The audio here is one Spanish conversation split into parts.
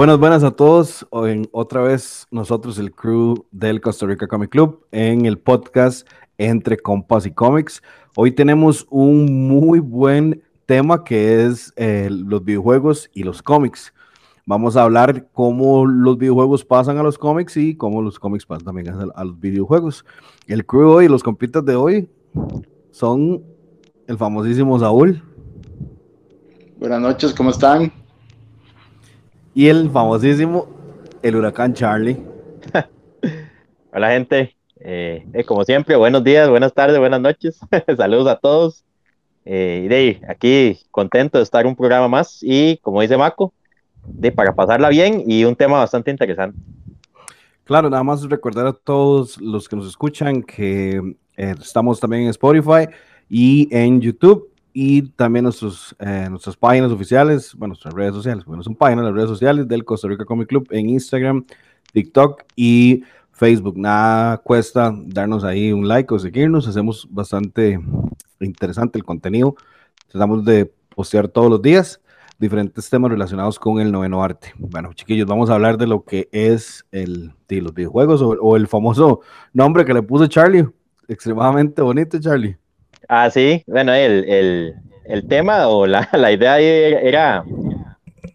Buenas, buenas a todos. Otra vez nosotros, el crew del Costa Rica Comic Club, en el podcast Entre Compas y Comics. Hoy tenemos un muy buen tema que es eh, los videojuegos y los cómics. Vamos a hablar cómo los videojuegos pasan a los cómics y cómo los cómics pasan también a, a los videojuegos. El crew hoy, los compitas de hoy, son el famosísimo Saúl. Buenas noches, ¿cómo están? Y el famosísimo, el huracán Charlie. Hola gente, eh, eh, como siempre, buenos días, buenas tardes, buenas noches, saludos a todos. Eh, de aquí contento de estar un programa más y como dice Maco, de para pasarla bien y un tema bastante interesante. Claro, nada más recordar a todos los que nos escuchan que estamos también en Spotify y en YouTube y también nuestros, eh, nuestras páginas oficiales, bueno, nuestras redes sociales, bueno, son páginas, las redes sociales del Costa Rica Comic Club en Instagram, TikTok y Facebook. Nada cuesta darnos ahí un like o seguirnos, hacemos bastante interesante el contenido. Tratamos de postear todos los días diferentes temas relacionados con el noveno arte. Bueno, chiquillos, vamos a hablar de lo que es el de los videojuegos o, o el famoso nombre que le puso Charlie. Extremadamente bonito, Charlie. Ah, sí, bueno, el, tema o la, idea era,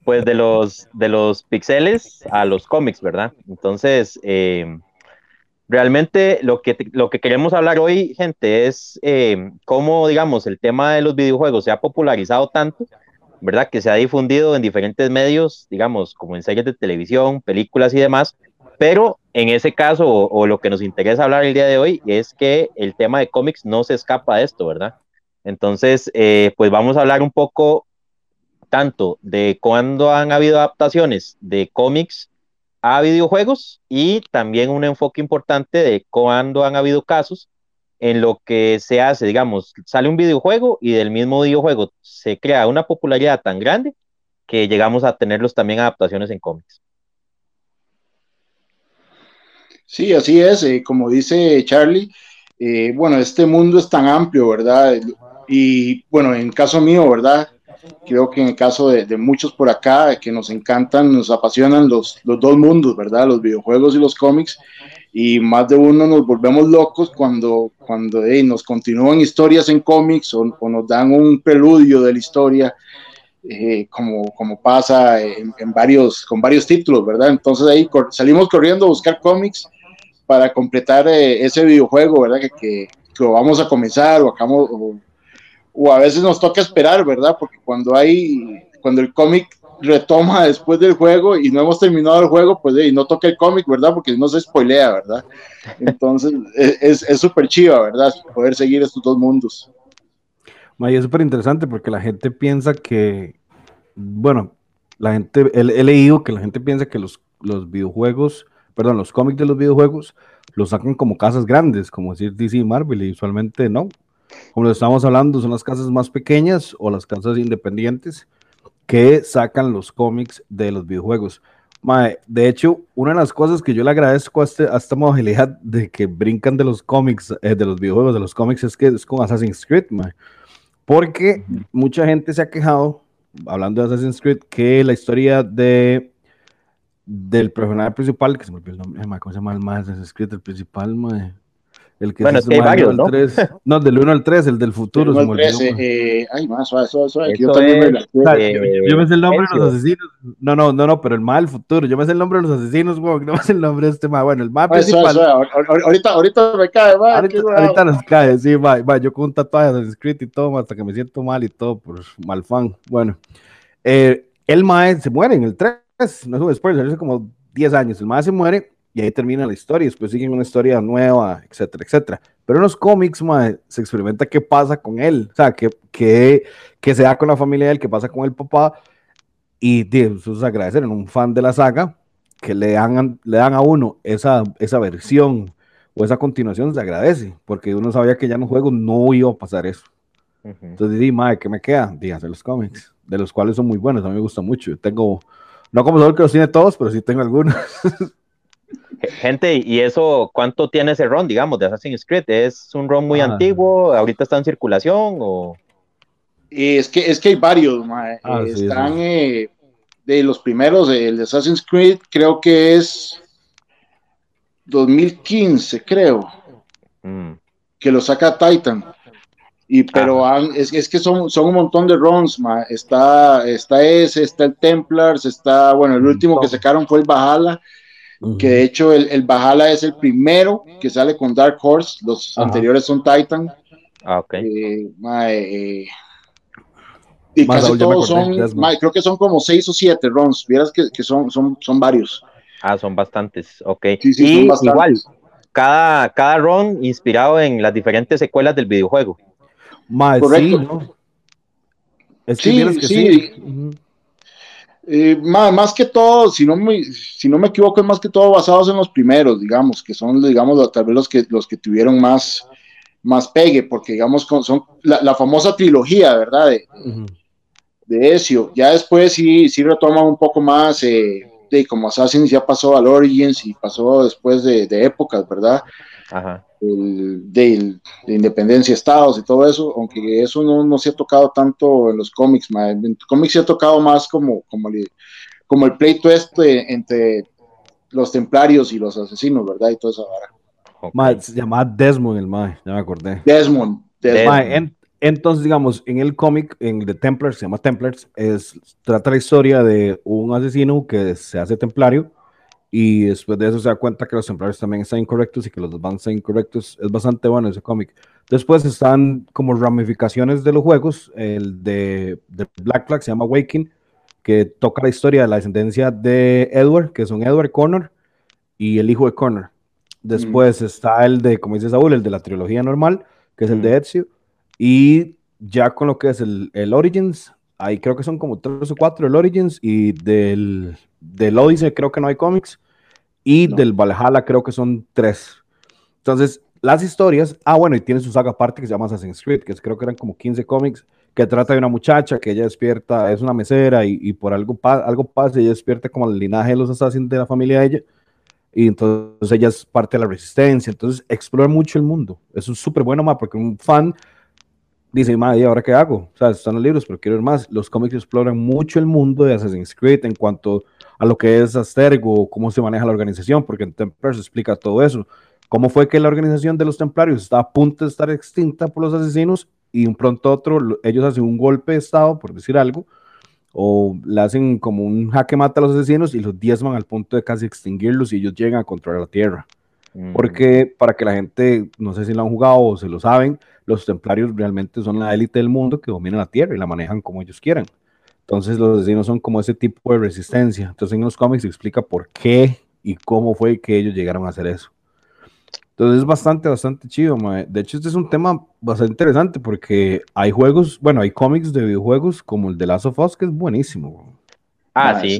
pues de los, de los pixeles a los cómics, ¿verdad? Entonces, eh, realmente lo que, lo que queremos hablar hoy, gente, es eh, cómo, digamos, el tema de los videojuegos se ha popularizado tanto, ¿verdad? Que se ha difundido en diferentes medios, digamos, como en series de televisión, películas y demás, pero en ese caso, o, lo que nos interesa hablar el día de hoy, es que el tema de cómics no se escapa de esto, ¿verdad? Entonces, eh, pues vamos a hablar un poco tanto de cuándo han habido adaptaciones de cómics a videojuegos y también un enfoque importante de cuándo han habido casos en lo que se hace, digamos, sale un videojuego y del mismo videojuego se crea una popularidad tan grande que llegamos a tenerlos también adaptaciones en cómics. Sí, así es, eh, como dice Charlie, eh, bueno, este mundo es tan amplio, ¿verdad? Y bueno, en caso mío, ¿verdad? Creo que en el caso de, muchos por acá que nos encantan, nos apasionan los, los dos mundos, ¿verdad? Los videojuegos y los cómics. Y más de uno nos volvemos locos cuando, cuando nos continúan historias en cómics o, nos dan un preludio de la historia. Eh, como, como pasa en, varios, con varios títulos, ¿verdad? Entonces ahí salimos corriendo a buscar cómics para completar eh, ese videojuego, ¿verdad? Que, que, vamos a comenzar o, acabamos, o, a veces nos toca esperar, ¿verdad? Porque cuando hay, cuando el cómic retoma después del juego y no hemos terminado el juego, pues y no toca el cómic, ¿verdad? Porque no se spoilea, ¿verdad? Entonces es súper chiva, ¿verdad? Poder seguir estos dos mundos. es súper interesante porque la gente piensa que, bueno, la gente, he, he, leído que la gente piensa que los, los videojuegos perdón, los cómics de los videojuegos los sacan como casas grandes, como decir DC y Marvel, y usualmente no. Como lo estamos hablando, son las casas más pequeñas o las casas independientes que sacan los cómics de los videojuegos. de hecho, una de las cosas que yo le agradezco a, este, esta modalidad de que brincan de los cómics, eh, de los videojuegos, de los cómics, es que es con Assassin's Creed, porque mucha gente se ha quejado, hablando de Assassin's Creed, que la historia de del personaje principal, que se me olvidó el nombre, ¿cómo se llama el más escrito el principal, mae? El que bueno, es que hay varios, ¿no? 3, no, del 1 al 3, el del futuro. El 13, eh, ay, más suave, suave, suave. Yo también me, eh, yo, me sé el nombre de los asesinos. No, no, no, no, pero el mal del futuro. Yo me sé el nombre de los asesinos, güey. No me sé el nombre de este más. Bueno, el más principal. Suave, suave. Ahorita, ahorita me cae, va. Ahorita, ahorita nos cae, sí, va, va. Yo con un tatuaje de escrito y todo, hasta que me siento mal y todo, por mal fan. Bueno, eh, el mae se muere en el 3 no es un spoiler, hace como 10 años, el más se muere y ahí termina la historia, después siguen una historia nueva, etcétera, etcétera. Pero en los cómics, se experimenta qué pasa con él, o sea, qué, qué, qué se da con la familia de él, qué pasa con el papá, y eso es agradecer en un fan de la saga, que le dan, le dan a uno esa, esa versión o esa continuación, se agradece, porque uno sabía que ya en los juegos no iba a pasar eso. Entonces, di, madre, ¿qué me queda? Dígase los cómics, de los cuales son muy buenos, a mí me gusta mucho. Yo tengo no como solo que los tiene todos, pero sí tengo algunos. Gente, ¿y eso cuánto tiene ese ROM, digamos, de Assassin's Creed? ¿Es un ROM muy ah. antiguo? ¿Ahorita está en circulación? O... Es, que, es que hay varios, ah, eh, están, eh, de los primeros, el de Assassin's Creed, creo que es 2015, creo, mm. que lo saca Titan. Y pero es, es, que son, son un montón de runs, está, está ese, está el Templars, está, bueno, el último que sacaron fue el Valhalla, que de hecho el, el Valhalla es el primero que sale con Dark Horse, los anteriores son Titan. Ah, ok. Eh, eh, y casi todos son, creo que son como seis o siete runs, vieras que, que son, son, son varios. Ah, son bastantes, ok. y igual, cada, cada run inspirado en las diferentes secuelas del videojuego. Más, Correcto. Sí, sí, sí. Eh, más, que todo, si no, me, si no me equivoco, es más que todo basados en los primeros, digamos, que son, digamos, tal vez los que, los que tuvieron más, más pegue, porque, digamos, son la, famosa trilogía, ¿verdad? De, de Ezio. Ya después sí, sí retoman un poco más, eh, de como Assassin's ya pasó al Origins y pasó después de, de épocas, ¿verdad? Ajá de, independencia estados y todo eso, aunque eso no, no, se ha tocado tanto en los cómics, en cómics se ha tocado más como, como, el, como el pleito este entre los templarios y los asesinos, ¿verdad? Y todo eso ahora. se llama Desmond el mae, ya me acordé. Desmond. Entonces, digamos, en el cómic, en The Templars, se llama Templars, es, trata la historia de un asesino que se hace templario y después de eso se da cuenta que los templarios también están incorrectos y que los van están incorrectos. Es bastante bueno ese cómic. Después están como ramificaciones de los juegos. El de, Black Flag se llama Waking, que toca la historia de la descendencia de Edward, que son Edward Connor y el hijo de Connor. Después mm. está el de, como dice Saúl, el de la trilogía normal, que es el de mm. Ezio. Y ya con lo que es el, el Origins, ahí creo que son como tres o cuatro el Origins y del, del Odyssey creo que no hay cómics y del Valhalla creo que son tres. Entonces, las historias, ah, bueno, y tiene su saga aparte que se llama Assassin's Creed, que creo que eran como 15 cómics, que trata de una muchacha que ella despierta, es una mesera y, por algo, algo pasa, ella despierta como el linaje de los assassins de la familia de ella, y entonces ella es parte de la resistencia, entonces explora mucho el mundo. Eso es súper bueno, más porque un fan dice, madre, ¿y ahora qué hago? O sea, están los libros, pero quiero ver más. Los cómics exploran mucho el mundo de Assassin's Creed en cuanto a lo que es Astergo, cómo se maneja la organización, porque en Templars explica todo eso. ¿Cómo fue que la organización de los templarios estaba a punto de estar extinta por los asesinos y un pronto otro ellos hacen un golpe de estado, por decir algo, o le hacen como un jaque mata a los asesinos y los diezman al punto de casi extinguirlos y ellos llegan a controlar la tierra? Porque para que la gente, no sé si lo han jugado o se lo saben, los templarios realmente son la élite del mundo que domina la tierra y la manejan como ellos quieran. Entonces los asesinos son como ese tipo de resistencia. Entonces en los cómics se explica por qué y cómo fue que ellos llegaron a hacer eso. Entonces es bastante, bastante chido. De hecho, este es un tema bastante interesante porque hay juegos, bueno, hay cómics de videojuegos como el de Last of Us que es buenísimo. Ah, sí.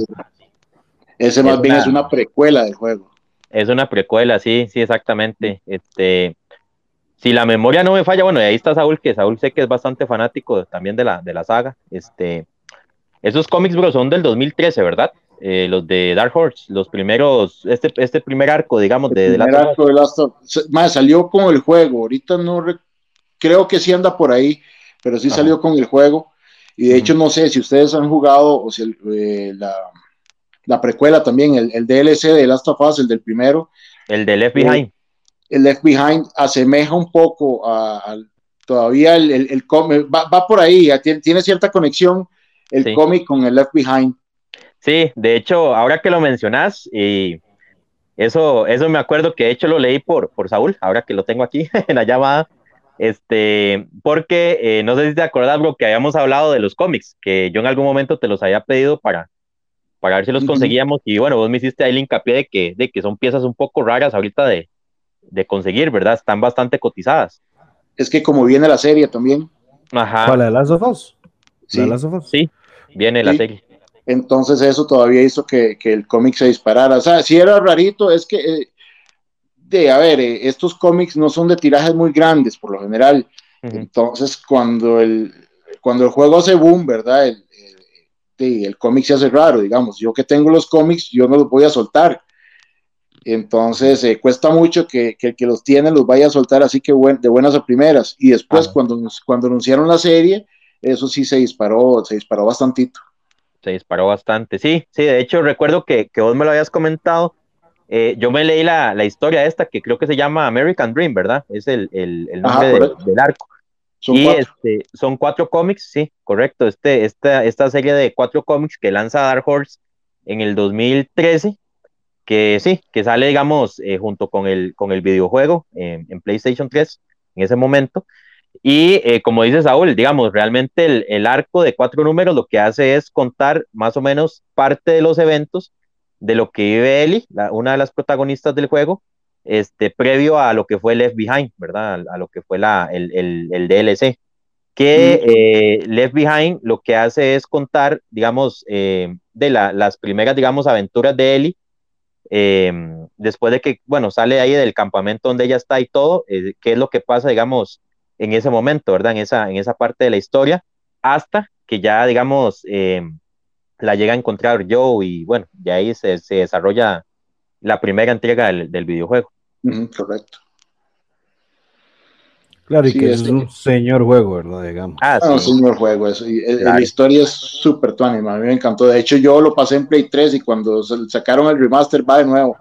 Ese, más bien es una precuela del juego. Es una precuela, sí, sí, exactamente. Este, si la memoria no me falla, bueno, y ahí está Saúl, que Saúl sé que es bastante fanático también de la, de la saga. Este, esos cómics, bro, son del 2013, ¿verdad? Eh, los de Dark Horse, los primeros, este, este primer arco, digamos, de, el primer arco de Last of Más, salió con el juego, ahorita no creo que sí anda por ahí, pero sí salió con el juego. Y de hecho, no sé si ustedes han jugado o si eh, la, la, precuela también, el, el, DLC de Last of Us, el del primero. El de Left Behind. el Left Behind asemeja un poco a, todavía el, el, va, va, por ahí, tiene, tiene cierta conexión el cómic con el Left Behind. Sí, de hecho, ahora que lo mencionas, y eso, eso me acuerdo que de hecho lo leí por, por Saúl, ahora que lo tengo aquí en la llamada, este, porque eh, no sé si te acordás, bro, que habíamos hablado de los cómics, que yo en algún momento te los había pedido para, para ver si los conseguíamos, y bueno, vos me hiciste ahí el hincapié de que, de que son piezas un poco raras ahorita de, de conseguir, ¿verdad? Están bastante cotizadas. Es que como viene la serie también. Ajá. ¿Cuál, Last of Us? Sí, viene la serie. Entonces eso todavía hizo que, el cómic se disparara. O sea, si era rarito, es que, eh, de, a ver, eh, estos cómics no son de tirajes muy grandes por lo general. Entonces, cuando el, cuando el juego hace boom, ¿verdad? El, el, cómic se hace raro, digamos. Yo que tengo los cómics, yo no los voy a soltar. Entonces, eh, cuesta mucho que, el que los tiene los vaya a soltar así que de buenas a primeras. Y después, cuando, cuando anunciaron la serie, eso sí se disparó, se disparó bastantito. se disparó bastante. Sí, sí, de hecho recuerdo que, que vos me lo habías comentado. Eh, yo me leí la, la, historia esta que creo que se llama American Dream, ¿verdad? Es el, el, el nombre del arco. Son y cuatro. Este, son cuatro cómics, sí, correcto. Este, esta, esta serie de cuatro cómics que lanza Dark Horse en el 2013, que sí, que sale, digamos, eh, junto con el, con el videojuego en PlayStation 3 en ese momento. Y eh, como dice Saúl, digamos, realmente el, el, arco de cuatro números lo que hace es contar más o menos parte de los eventos de lo que vive Ellie, la, una de las protagonistas del juego, este, previo a lo que fue Left Behind, ¿verdad? A, lo que fue la, el, el, el DLC. Que eh, Left Behind lo que hace es contar, digamos, eh, de la, las primeras, digamos, aventuras de Ellie, eh, después de que, bueno, sale ahí del campamento donde ella está y todo, eh, qué es lo que pasa, digamos, en ese momento, ¿verdad? En esa, en esa parte de la historia, hasta que ya, digamos, eh, la llega a encontrar Joe y bueno, de ahí se, se desarrolla la primera entrega del, del videojuego. Mm, correcto. Claro, y sí, que es, es un señor juego, ¿verdad? Digamos. Ah, sí. un señor juego. Eso. Y, claro. La historia es súper tuánima, a mí me encantó. De hecho, yo lo pasé en Play 3 y cuando sacaron el remaster va de nuevo.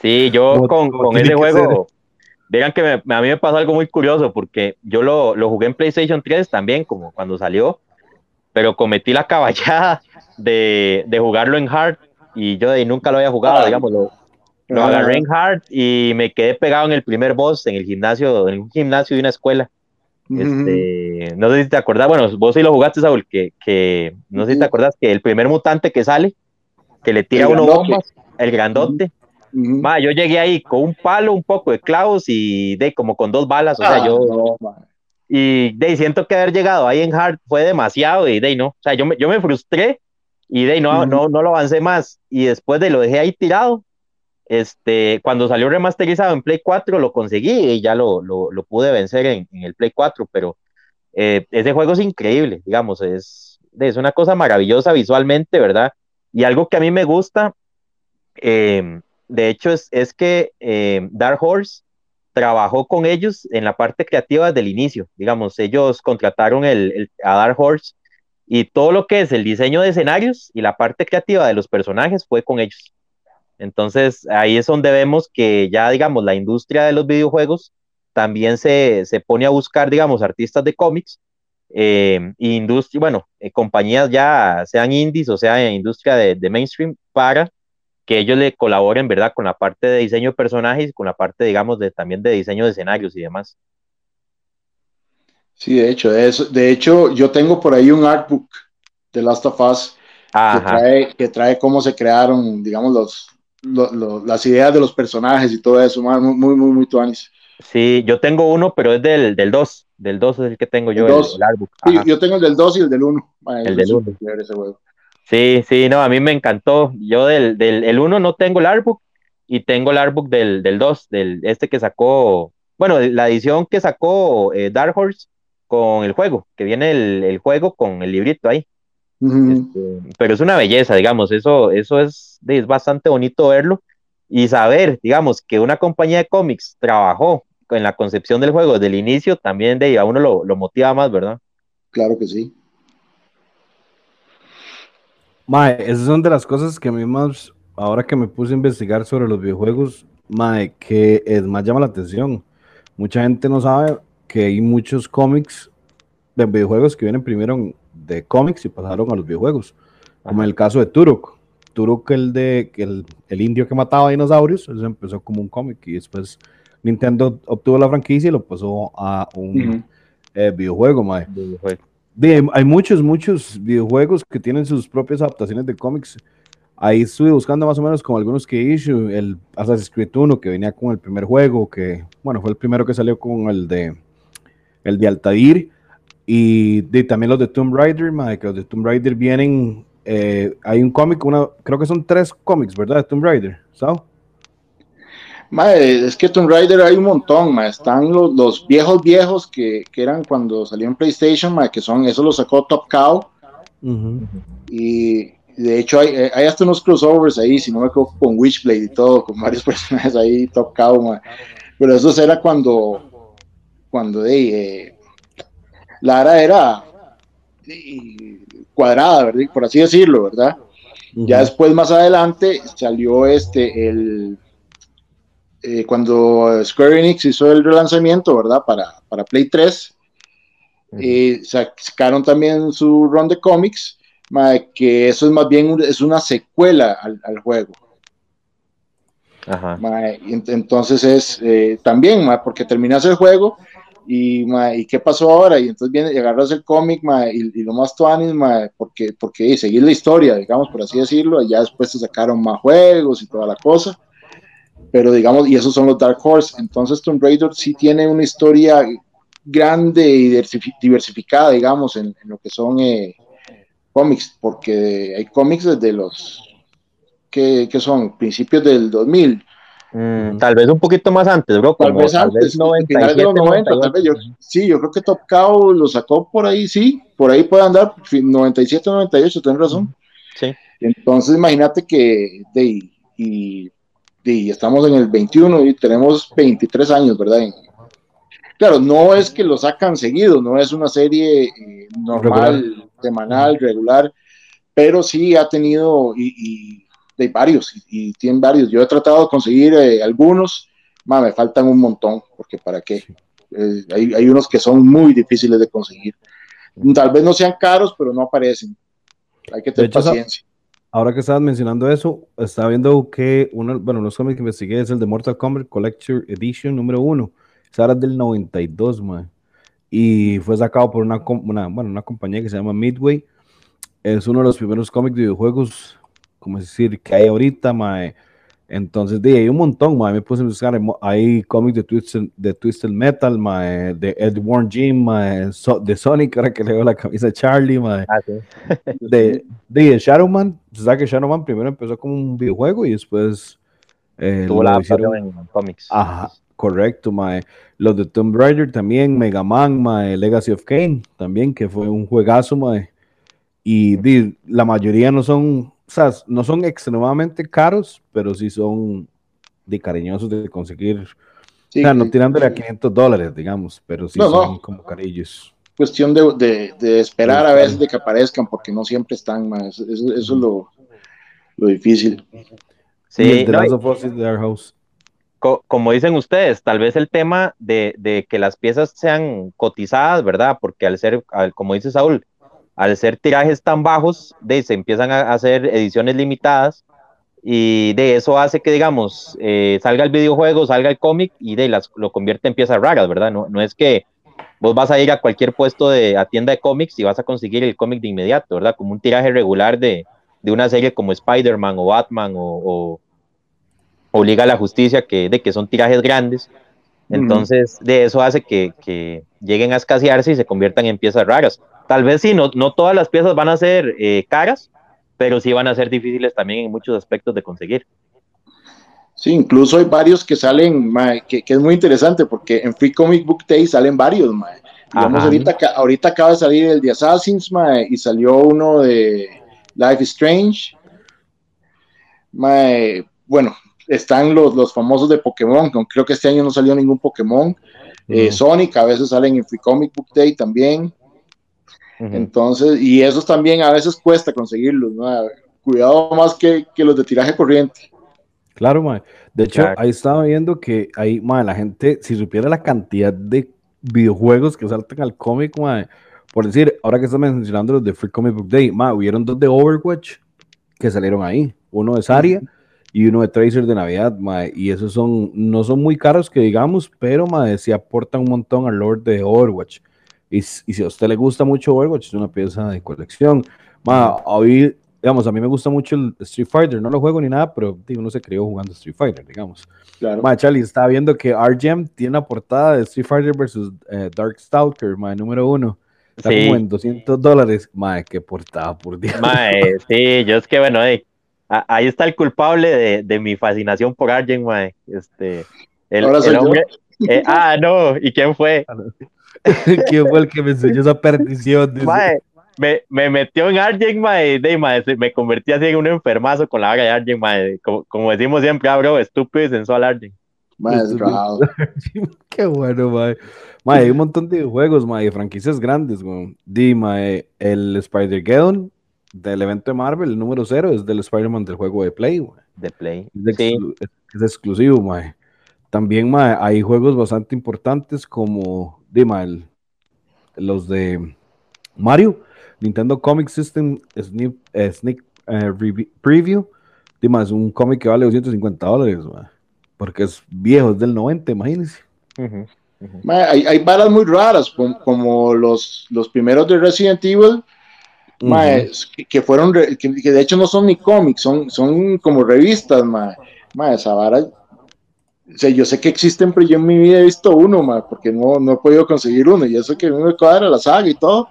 Sí, yo no, con, con ese juego, Digan que me, a mí me pasó algo muy curioso porque yo lo, lo, jugué en PlayStation 3 también, como cuando salió, pero cometí la caballada de, de jugarlo en hard y yo de, nunca lo había jugado, ah, digamos, lo, lo agarré en hard y me quedé pegado en el primer boss en el gimnasio, en un gimnasio de una escuela. Uh -huh. este, no sé si te acordás, bueno, vos sí lo jugaste, Saúl, que, que no sé si te acordás que el primer mutante que sale, que le tira uno bombas, el grandote. Uh -huh. Ma, yo llegué ahí con un palo, un poco de clavos y de como con dos balas, o ah, sea, yo no, y de siento que haber llegado ahí en hard fue demasiado y de no, o sea, yo me, yo me frustré y de no, uh -huh. no, no lo avancé más y después de lo dejé ahí tirado este, cuando salió remasterizado en Play 4 lo conseguí y ya lo, lo, pude vencer en, el Play 4, pero eh, ese juego es increíble, digamos, es, es una cosa maravillosa visualmente, ¿verdad? Y algo que a mí me gusta, eh, de hecho, es, es que eh, Dark Horse trabajó con ellos en la parte creativa desde el inicio, digamos, ellos contrataron el, a Dark Horse y todo lo que es el diseño de escenarios y la parte creativa de los personajes fue con ellos. Entonces, ahí es donde vemos que ya, digamos, la industria de los videojuegos también se, se pone a buscar, digamos, artistas de cómics, eh, industria, bueno, eh, compañías ya sean indies o sea industria de, de, mainstream, para que ellos le colaboren, ¿verdad?, con la parte de diseño de personajes y con la parte, digamos, de, también de diseño de escenarios y demás. Sí, de hecho, eso, de hecho, yo tengo por ahí un artbook de Last of Us que trae, que trae cómo se crearon, digamos, los, lo, lo, las ideas de los personajes y todo eso, muy, muy, muy, muy tuanis. Sí, yo tengo uno, pero es del, del 2. Del 2 es el que tengo yo, el, el, el. Sí, yo tengo el del 2 y el del 1. El del 1. Sí, sí, no, a mí me encantó. Yo del, del el 1 no tengo el artbook y tengo el artbook del, del 2, del este que sacó, bueno, la edición que sacó eh, Dark Horse con el juego, que viene el, el juego con el librito ahí. Uh -huh. este, pero es una belleza, digamos, eso, eso es, es bastante bonito verlo y saber, digamos, que una compañía de cómics trabajó en la concepción del juego desde el inicio, también de a uno lo, lo motiva más, ¿verdad? Claro que sí. Mae, esas son de las cosas que a mí más, ahora que me puse a investigar sobre los videojuegos, mae, que es más llama la atención. Mucha gente no sabe que hay muchos cómics de videojuegos que vienen primero de cómics y pasaron a los videojuegos, como en el caso de Turok. Turok, el de el, el indio que mataba dinosaurios, eso empezó como un cómic y después Nintendo obtuvo la franquicia y lo pasó a un uh -huh. eh, videojuego, mae. Videojuego. De, hay muchos, muchos videojuegos que tienen sus propias adaptaciones de cómics. Ahí estuve buscando más o menos como algunos que issue, el Assassin's Creed 1 que venía con el primer juego, que bueno, fue el primero que salió con el de el de Altair y de, también los de Tomb Raider, madre, que los de Tomb Raider vienen, eh, hay un cómic, una, creo que son tres cómics, ¿verdad? De Tomb Raider, ¿sabes? Madre, es que Tomb Raider hay un montón, están los, los, viejos viejos que, que, eran cuando salió en PlayStation, que son, eso lo sacó Top Cow, uh -huh. y de hecho hay, hay, hasta unos crossovers ahí, si no me equivoco, con Witchblade y todo, con varios personajes ahí, Top Cow, pero eso era cuando, cuando eh, Lara era, cuadrada, ¿verdad? por así decirlo, ¿verdad? Ya después, más adelante, salió este, el, eh, cuando Square Enix hizo el relanzamiento, ¿verdad? Para, para Play 3, eh, sacaron también su run de cómics, que eso es más bien es una secuela al, al juego. Ajá. entonces es eh, también, porque terminas el juego y, y, qué pasó ahora, y entonces viene y agarras el cómic y, y, lo más tuanis, porque, porque seguir la historia, digamos, por así decirlo, y ya después se sacaron más juegos y toda la cosa pero digamos, y esos son los Dark Horse. Entonces Tomb Raider sí tiene una historia grande y diversificada, digamos, en, lo que son eh, cómics, porque hay cómics desde los que, son principios del 2000. Mm, tal vez un poquito más antes, bro. Tal vez antes, de los 90, tal vez yo, sí, yo creo que Top Cow lo sacó por ahí, sí, por ahí puede andar, 97, 98, tienes razón. Sí. Entonces, imagínate que, de, y estamos en el 21 y tenemos 23 años, ¿verdad? Claro, no es que lo sacan seguido, no es una serie eh, normal, semanal, regular, pero sí ha tenido y, de varios, y, tienen varios. Yo he tratado de conseguir eh, algunos, me faltan un montón, porque para qué. Eh, hay, hay, unos que son muy difíciles de conseguir. Tal vez no sean caros, pero no aparecen. Hay que tener paciencia. Ahora que estabas mencionando eso, estaba viendo que uno, bueno, los cómics que investigué es el de Mortal Kombat Collector Edition número uno. Esa era del 92, man. Y fue sacado por una, una, bueno, una compañía que se llama Midway. Es uno de los primeros cómics de videojuegos, como decir, que hay ahorita, man entonces, de hay un montón, mae. me puse a buscar, hay cómics de Twisted, de Twisted Metal, mae, de Ed Warren Jim, mae, de Sonic, ahora que le veo la camisa de Charlie, mae. Ah, sí. de, de Shadowman, se sabe que Shadowman primero empezó como un videojuego y después... Eh, Tuvo la hicieron en cómics. Ajá, correcto, mae. Los de Tomb Raider también, Mega Man, mae, Legacy of Kane también, que fue un juegazo, mae. Y de, la mayoría no son sea, no son extremadamente caros, pero sí son de cariñosos de conseguir. o sea, no tirándole a 500 dólares, digamos, pero sí son como carillos. Cuestión de, de, esperar a veces de que aparezcan, porque no siempre están más. Eso, es lo, lo, difícil. Sí, como dicen ustedes, tal vez el tema de, de, que las piezas sean cotizadas, ¿verdad? Porque al ser, como dice Saúl, al ser tirajes tan bajos, de, se empiezan a hacer ediciones limitadas y de eso hace que, digamos, eh, salga el videojuego, salga el cómic y de las, lo convierte en piezas raras, ¿verdad? No, no es que vos vas a ir a cualquier puesto de a tienda de cómics y vas a conseguir el cómic de inmediato, ¿verdad? Como un tiraje regular de, de una serie como Spider-Man o Batman o, o, Liga a la Justicia, que, de que son tirajes grandes. Entonces, de eso hace que, que, lleguen a escasearse y se conviertan en piezas raras. Tal vez sí, no, no todas las piezas van a ser eh, caras, pero sí van a ser difíciles también en muchos aspectos de conseguir. Sí, incluso hay varios que salen, que, es muy interesante porque en Free Comic Book Day salen varios. Digamos, ahorita, ahorita acaba de salir el de Assassins y salió uno de Life is Strange. bueno, están los, los famosos de Pokémon, creo que este año no salió ningún Pokémon. Eh, Sonic a veces salen en Free Comic Book Day también. Entonces, y esos también a veces cuesta conseguirlos, Cuidado más que, los de tiraje corriente. Claro, mae. De hecho, ahí estaba viendo que ahí, mae, la gente, si supiera la cantidad de videojuegos que saltan al cómic, por decir, ahora que estás mencionando los de Free Comic Book Day, mae, hubieron dos de Overwatch que salieron ahí. Uno de Saria y uno de Tracer de Navidad, y esos son, no son muy caros que digamos, pero mae, sí aportan un montón al Lord de Overwatch. Y, si a usted le gusta mucho Overwatch, es una pieza de colección. Ma, hoy, digamos, a mí me gusta mucho el Street Fighter, no lo juego ni nada, pero digo, uno se crió jugando Street Fighter, digamos. Claro. Ma, Charlie, estaba viendo que RGM tiene la portada de Street Fighter versus eh, Dark Stalker, ma, número uno. Está como en 200 dólares. Ma, qué portada, por Dios. Ma, sí, yo es que, bueno, ahí está el culpable de, de mi fascinación por RGM, ma. Este, el, el hombre, eh, ah, no, ¿y quién fue? ¿Quién fue el que me enseñó esa perdición? me, me, metió en Arjen, mae, de, mae, me convertí así en un enfermazo con la vaga de Arjen, mae. Como, como, decimos siempre, ah, bro, estúpido y sensual Arjen. Qué bueno, mae. Mae, hay un montón de juegos, mae, de franquicias grandes, güey. Di, mae, el Spider-Geddon del evento de Marvel, el número cero, es del Spider-Man del juego de Play. De Play. Es, exclu es, es exclusivo, mae. También, mae, hay juegos bastante importantes como, di, mae, el, los de Mario, Nintendo Comic System Sneak, eh, Sneak eh, Preview, di, mae, es un cómic que vale 250 dólares, mae, porque es viejo, es del 90, imagínense. Uh -huh. Hay, hay varas muy raras, como, como los, los primeros de Resident Evil, mae, que, que, fueron, re, que, que, de hecho no son ni cómics, son, son como revistas, mae. Mae, esa vara, o sea, yo sé que existen, pero yo en mi vida he visto uno, mae, porque no, no he podido conseguir uno, y eso que a mí me cuadra la saga y todo.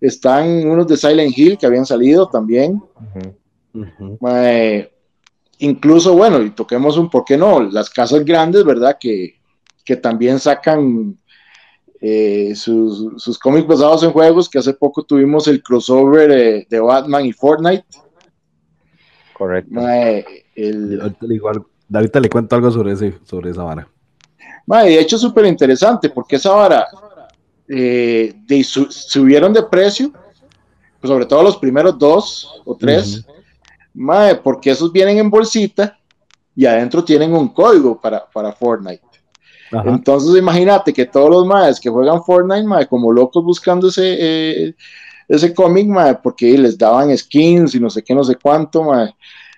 Están unos de Silent Hill que habían salido también. Uh -huh. incluso, bueno, y toquemos un, ¿por qué no? Las casas grandes, ¿verdad? Que, que también sacan eh, sus, sus, cómics basados en juegos, que hace poco tuvimos el crossover eh, de Batman y Fortnite. Correcto. El... igual, ahorita, le cuento algo sobre, ese, sobre esa vara. Mae, de hecho, es súper interesante, porque esa vara eh, de, su, subieron de precio, pues sobre todo los primeros dos o tres, uh -huh. mae, porque esos vienen en bolsita y adentro tienen un código para, para Fortnite. Ajá. Entonces, imagínate que todos los maes que juegan Fortnite, mae, como locos buscando ese, eh, ese cómic, porque les daban skins y no sé qué, no sé cuánto, mae.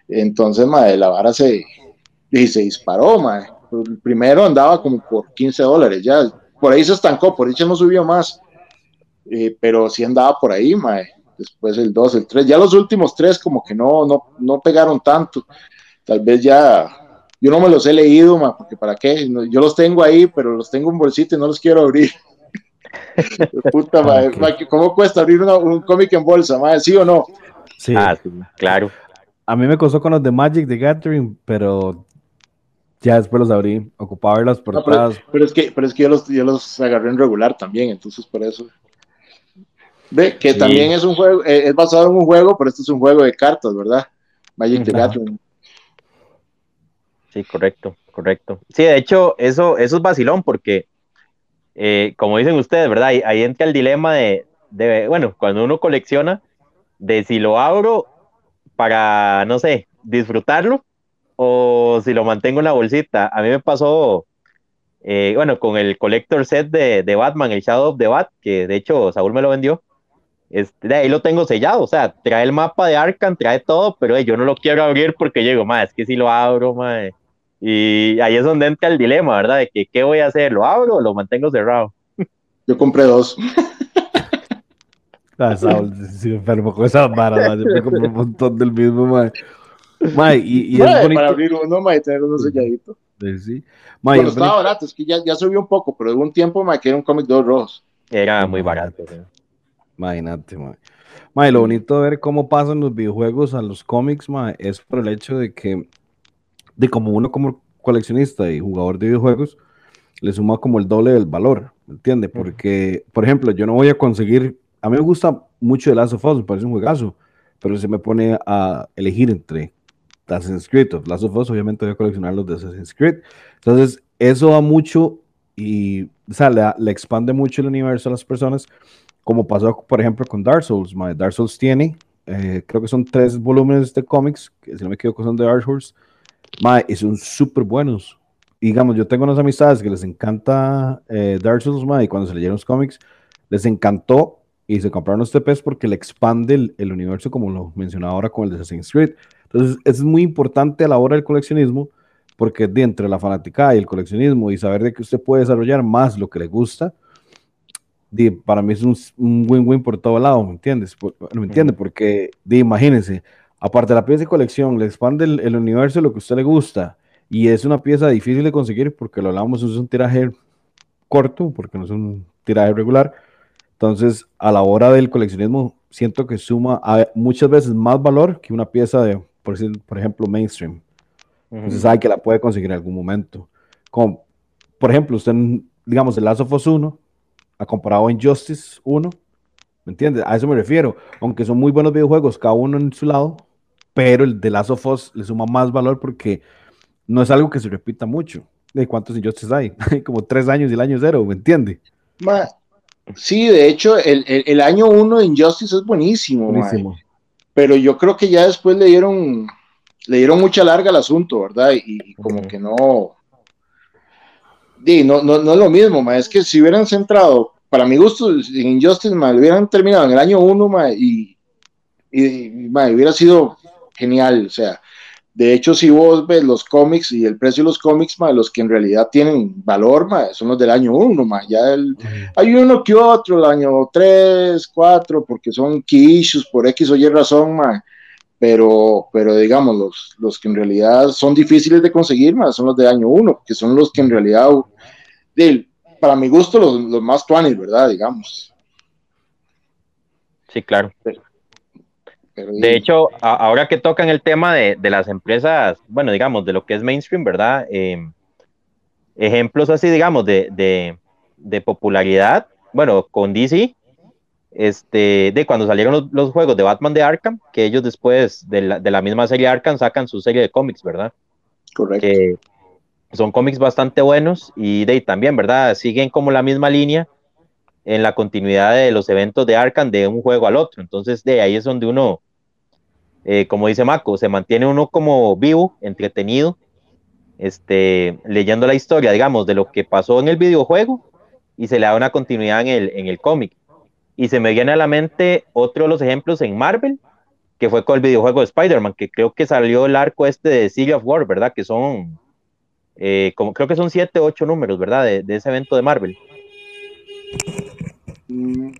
Entonces, mae, la vara se, y se disparó, mae. El primero andaba como por 15 dólares, ya. Por ahí se estancó, por dicho no subió más. Eh, pero sí andaba por ahí, mae. Después el 2, el 3. Ya los últimos tres como que no, no, no pegaron tanto. Tal vez ya yo no me los he leído, ma, porque para qué, yo los tengo ahí, pero los tengo en bolsita y no los quiero abrir. Puta, ma, ma, ¿cómo cuesta abrir una, un cómic en bolsa, ma? ¿Sí o no? Sí. Ah, claro. A mí me costó con los de Magic the Gathering, pero ya después los abrí, ocupaba ver las portadas. No, pero, pero, es que, pero es que yo los, yo los agarré en regular también, entonces por eso. Ve, que sí. también es un juego, eh, es basado en un juego, pero este es un juego de cartas, ¿verdad? Magic the Gathering. Sí, correcto, correcto. Sí, de hecho, eso, eso es vacilón porque, eh, como dicen ustedes, ¿verdad? Ahí, ahí, entra el dilema de, de, bueno, cuando uno colecciona, de si lo abro para, no sé, disfrutarlo o si lo mantengo en la bolsita. A mí me pasó, eh, bueno, con el collector set de, de, Batman, el Shadow of the Bat, que de hecho Saúl me lo vendió. Este, ahí lo tengo sellado, o sea, trae el mapa de Arkham, trae todo, pero eh, yo no lo quiero abrir porque llego, más es que si lo abro, madre, y ahí es donde entra el dilema, ¿verdad? De que, ¿qué voy a hacer? ¿Lo abro o lo mantengo cerrado? Yo compré dos. Ah, Saúl, sí, enfermo con esa vara, yo me compré un montón del mismo, mae. Mae, y, y mae, es bonito. Para abrir uno, mae, tener uno selladito. Sí, sí. Mae, bueno, estaba barato, es que ya, ya subió un poco, pero hubo un tiempo, mae, que era un cómic dos rojos. Era muy barato. ¿sí? Imagínate, mae. Mae, lo bonito de ver cómo pasan los videojuegos a los cómics, mae, es por el hecho de que de como uno como coleccionista y jugador de videojuegos, le suma como el doble del valor, ¿me entiende? Porque, por ejemplo, yo no voy a conseguir, a mí me gusta mucho el Last of Us, me parece un juegazo, pero se me pone a elegir entre Assassin's Creed, of Last of Us, obviamente voy a coleccionar los de Assassin's Creed, entonces eso va mucho y, o sea, le, le expande mucho el universo a las personas, como pasó, por ejemplo, con Dark Souls, My Dark Souls tiene, eh, creo que son tres volúmenes de cómics, que si no me equivoco son de Dark Souls, Mae, y son súper buenos. Digamos, yo tengo unas amistades que les encanta eh, Dark Souls, mae, y cuando se leyeron los cómics, les encantó y se compraron los TPs porque le expande el, el, universo, como lo mencionaba ahora con el de Assassin's Creed. Entonces, es muy importante a la hora del coleccionismo, porque de entre la fanática y el coleccionismo y saber de que usted puede desarrollar más lo que le gusta, de, para mí es un win-win por todo lado, ¿me entiendes? Por, ¿Me entiende? Porque, de, imagínense, aparte de la pieza de colección, le expande el, el, universo lo que a usted le gusta y es una pieza difícil de conseguir porque lo hablamos, es un tiraje corto, porque no es un tiraje regular. Entonces, a la hora del coleccionismo, siento que suma a, muchas veces más valor que una pieza de, por, decir, por ejemplo, mainstream. Entonces, sabe que la puede conseguir en algún momento. Como, por ejemplo, usted, digamos, el Last of Us 1, ha comparado Injustice 1, ¿me entiendes? A eso me refiero. Aunque son muy buenos videojuegos, cada uno en su lado, pero el de Last of Us le suma más valor porque no es algo que se repita mucho. ¿De cuántos Injustice hay? Hay como tres años y el año cero, ¿me entiende? sí, de hecho, el, el, año uno de Injustice es buenísimo, buenísimo. Pero yo creo que ya después le dieron, le dieron mucha larga al asunto, ¿verdad? Y, como que no, no, no, no, es lo mismo, es que si hubieran centrado, para mi gusto, en Injustice, ma, hubieran terminado en el año uno y, y, hubiera sido genial, o sea, de hecho, si vos ves los cómics y el precio de los cómics, los que en realidad tienen valor, son los del año 1, ya el, hay uno que otro, el año 3, 4, porque son key issues por X o Y razón, pero, pero digamos, los, los que en realidad son difíciles de conseguir, son los de año 1, que son los que en realidad, para mi gusto, los, los más tuanis, ¿verdad? Digamos. Sí, claro. De hecho, ahora que tocan el tema de, las empresas, bueno, digamos, de lo que es mainstream, ¿verdad? Em, ejemplos así, digamos, de, popularidad, bueno, con DC, este, de cuando salieron los, juegos de Batman de Arkham, que ellos después de la, misma serie Arkham sacan su serie de cómics, ¿verdad? Correcto. Que son cómics bastante buenos y de también, ¿verdad? Siguen como la misma línea en la continuidad de los eventos de Arkham de un juego al otro. Entonces, de ahí es donde uno eh, como dice Mako, se mantiene uno como vivo, entretenido, este, leyendo la historia, digamos, de lo que pasó en el videojuego y se le da una continuidad en el, en el cómic. Y se me viene a la mente otro de los ejemplos en Marvel, que fue con el videojuego de Spider-Man, que creo que salió el arco este de Civil of War, ¿verdad? Que son, eh, creo que son siete, ocho números, ¿verdad? De, ese evento de Marvel. Mm,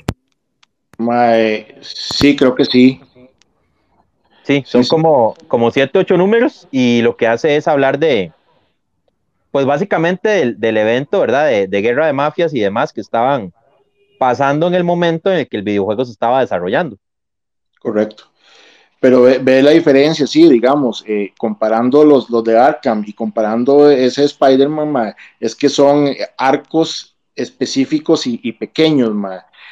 sí, creo que sí. Sí, son como, como siete, ocho números y lo que hace es hablar de, pues básicamente del, evento, ¿verdad? De, guerra de mafias y demás que estaban pasando en el momento en el que el videojuego se estaba desarrollando. Correcto. Pero ve, la diferencia, sí, digamos, eh, comparando los, los de Arkham y comparando ese Spider-Man, es que son arcos específicos y, pequeños,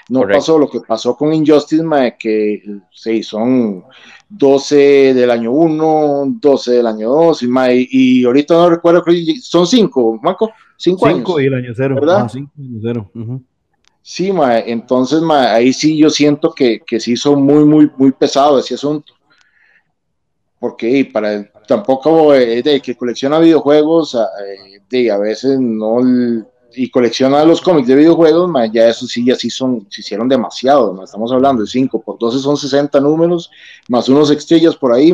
No pasó lo que pasó con Injustice, que sí, son 12 del año 1, 12 del año 2, y, y, ahorita no recuerdo, son 5, Marco, 5 años. 5 y el año 0, ¿verdad? 5 y 0. Sí, ma, entonces ma, ahí sí yo siento que, que se hizo muy, muy, muy pesado ese asunto. Porque para tampoco eh, de que colecciona videojuegos, eh, de, a veces no y colecciona los cómics de videojuegos, ya eso sí, ya sí son, se hicieron demasiado, estamos hablando de 5 por 12 son 60 números, más unos estrellas por ahí,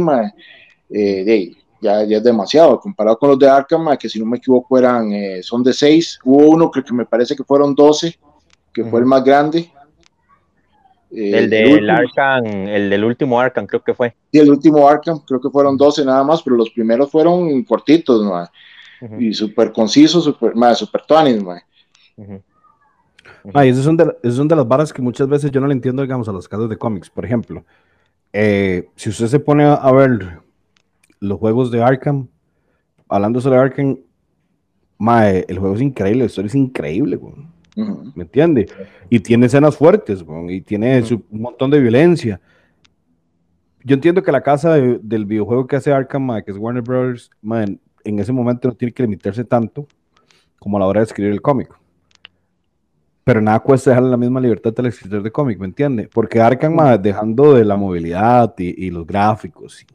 eh, ya, ya, es demasiado, comparado con los de Arkham, que si no me equivoco eran, eh, son de 6, hubo uno que, que me parece que fueron 12, que fue el más grande. Eh, el del Arkham, el del último Arkham creo que fue. Sí, el último Arkham creo que fueron 12 nada más, pero los primeros fueron cortitos, y súper conciso, súper super tuanis, esas, son de, son de las varas que muchas veces yo no le entiendo, digamos, a los casos de cómics. Por ejemplo, eh, si usted se pone a ver los juegos de Arkham, hablando sobre Arkham, el juego es increíble, la historia es increíble, ¿me entiende? Y tiene escenas fuertes, y tiene un montón de violencia. Yo entiendo que la casa del videojuego que hace Arkham, que es Warner Brothers, man, en ese momento no tiene que limitarse tanto como a la hora de escribir el cómic. Pero nada cuesta dejarle la misma libertad al escritor de cómic, ¿me entiende? Porque Arkham, dejando de la movilidad y, los gráficos, y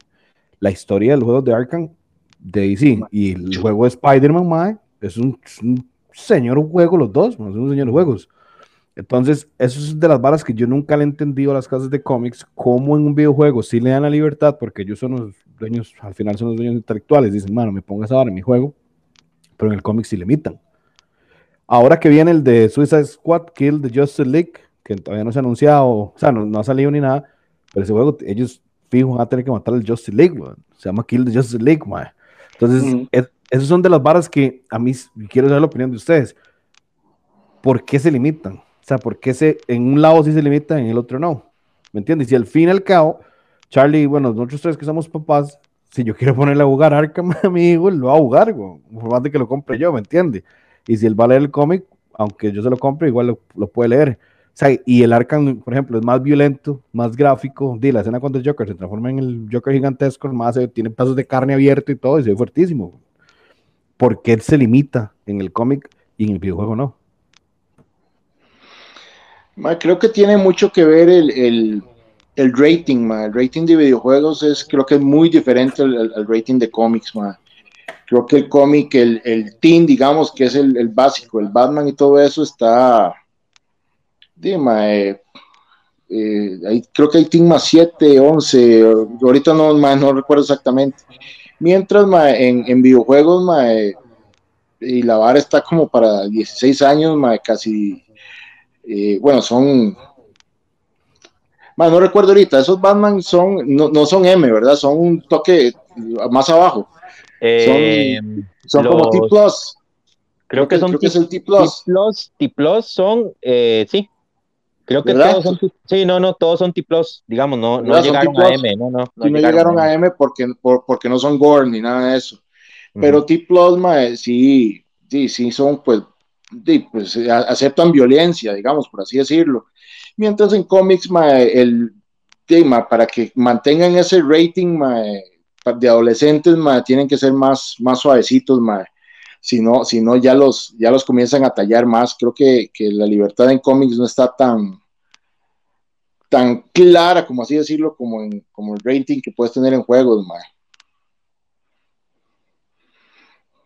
la historia del juego de Arkham, de DC, y el juego de Spider-Man, es un, señor juego los dos, son un señor juegos. Entonces, eso es de las varas que yo nunca le he entendido a las casas de cómics, como en un videojuego sí le dan la libertad, porque ellos son los dueños, al final son los dueños intelectuales, dicen, mano, me pongas ahora en mi juego, pero en el cómic sí limitan. Ahora que viene el de Suicide Squad, Kill the Justice League, que todavía no se ha anunciado, o sea, no, ha salido ni nada, pero ese juego ellos fijo van a tener que matar al Justice League, se llama Kill the Justice League, man. Entonces, esos son de las varas que a mí quiero saber la opinión de ustedes. ¿Por qué se limitan? Sea, ¿por qué se, en un lado sí se limitan, en el otro no? ¿Me entiendes? Y al fin y al cabo, Charlie, bueno, nosotros tres que somos papás, si yo quiero ponerle a jugar Arkham a mi hijo, lo va a jugar, güey. Por más de que lo compre yo, ¿me entiende? Y si él va a leer el cómic, aunque yo se lo compre, igual lo, puede leer. O sea, y el Arkham, por ejemplo, es más violento, más gráfico. Di, la escena cuando el Joker se transforma en el Joker gigantesco, más tiene pedazos de carne abierto y todo, y se ve fuertísimo. ¿por qué se limita en el cómic y en el videojuego no? Creo que tiene mucho que ver el, rating, el rating de videojuegos es, creo que es muy diferente al, rating de cómics, creo que el cómic, el, el team, digamos, que es el, básico, el Batman y todo eso está, dime, eh, creo que hay team más 7, 11, ahorita no, no recuerdo exactamente. Mientras en, en, videojuegos, y la vara está como para 16 años, casi, eh, bueno, son, no recuerdo ahorita, esos Batman son, no, no, son M, ¿verdad? Son un toque más abajo. Eh, son, como T Plus. Creo, que, son T, es el T Plus. T Plus, son, eh, sí. Creo que todos son, sí, no, no, todos son T Plus, digamos, no, no llegaron a M, no, no. No, no llegaron, a M porque, porque no son Gore ni nada de eso. Pero T Plus, sí, sí, sí son, pues, pues aceptan violencia, digamos, por así decirlo. Mientras en cómics, el tema para que mantengan ese rating, de adolescentes, tienen que ser más, más suavecitos, Si no, si no ya, los, ya los comienzan a tallar más. Creo que, la libertad en cómics no está tan, tan clara, como así decirlo, como, en, como el rating que puedes tener en juegos,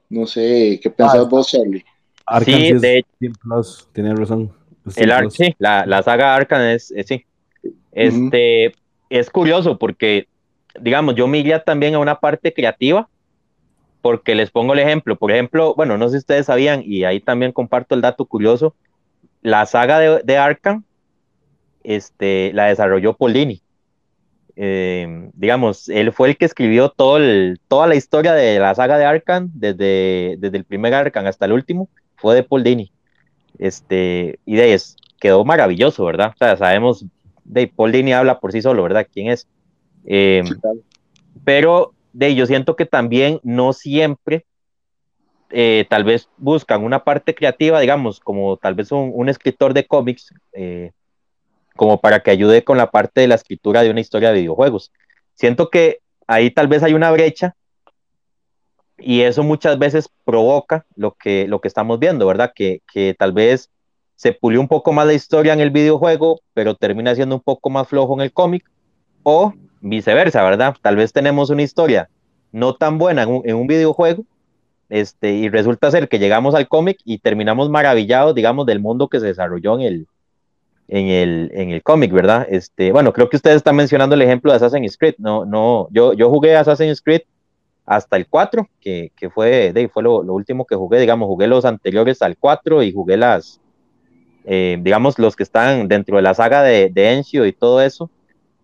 No sé, ¿qué pensás ah, vos, Charlie? Sí, de Plus, tiene razón. El sí, la, la, saga Arkham es, sí. Este, es curioso porque digamos, yo me iría también a una parte creativa, porque les pongo el ejemplo. Por ejemplo, bueno, no sé si ustedes sabían, y ahí también comparto el dato curioso, la saga de, de Arkham, este, la desarrolló Paul Dini. Eh, digamos, él fue el que escribió todo toda la historia de la saga de Arkham, desde, desde el primer Arkham hasta el último, fue de Paul Dini. Este, y de eso, quedó maravilloso, ¿verdad? O sea, sabemos, de Paul Dini habla por sí solo, ¿verdad? ¿Quién es? Eh, pero de yo siento que también no siempre, eh, tal vez buscan una parte creativa, digamos, como tal vez un, escritor de cómics, eh, como para que ayude con la parte de la escritura de una historia de videojuegos. Siento que ahí tal vez hay una brecha y eso muchas veces provoca lo que, lo que estamos viendo, ¿verdad? Que, que tal vez se pulió un poco más la historia en el videojuego, pero termina siendo un poco más flojo en el cómic, o viceversa, ¿verdad? Tal vez tenemos una historia no tan buena en un, videojuego, este, y resulta ser que llegamos al cómic y terminamos maravillados, digamos, del mundo que se desarrolló en el, en el, en el cómic, ¿verdad? Este, bueno, creo que ustedes están mencionando el ejemplo de Assassin's Creed, no, no, yo, yo jugué Assassin's Creed hasta el 4, que, que fue, de, fue lo, último que jugué, digamos, jugué los anteriores al 4 y jugué las, eh, digamos, los que están dentro de la saga de, de Encio y todo eso,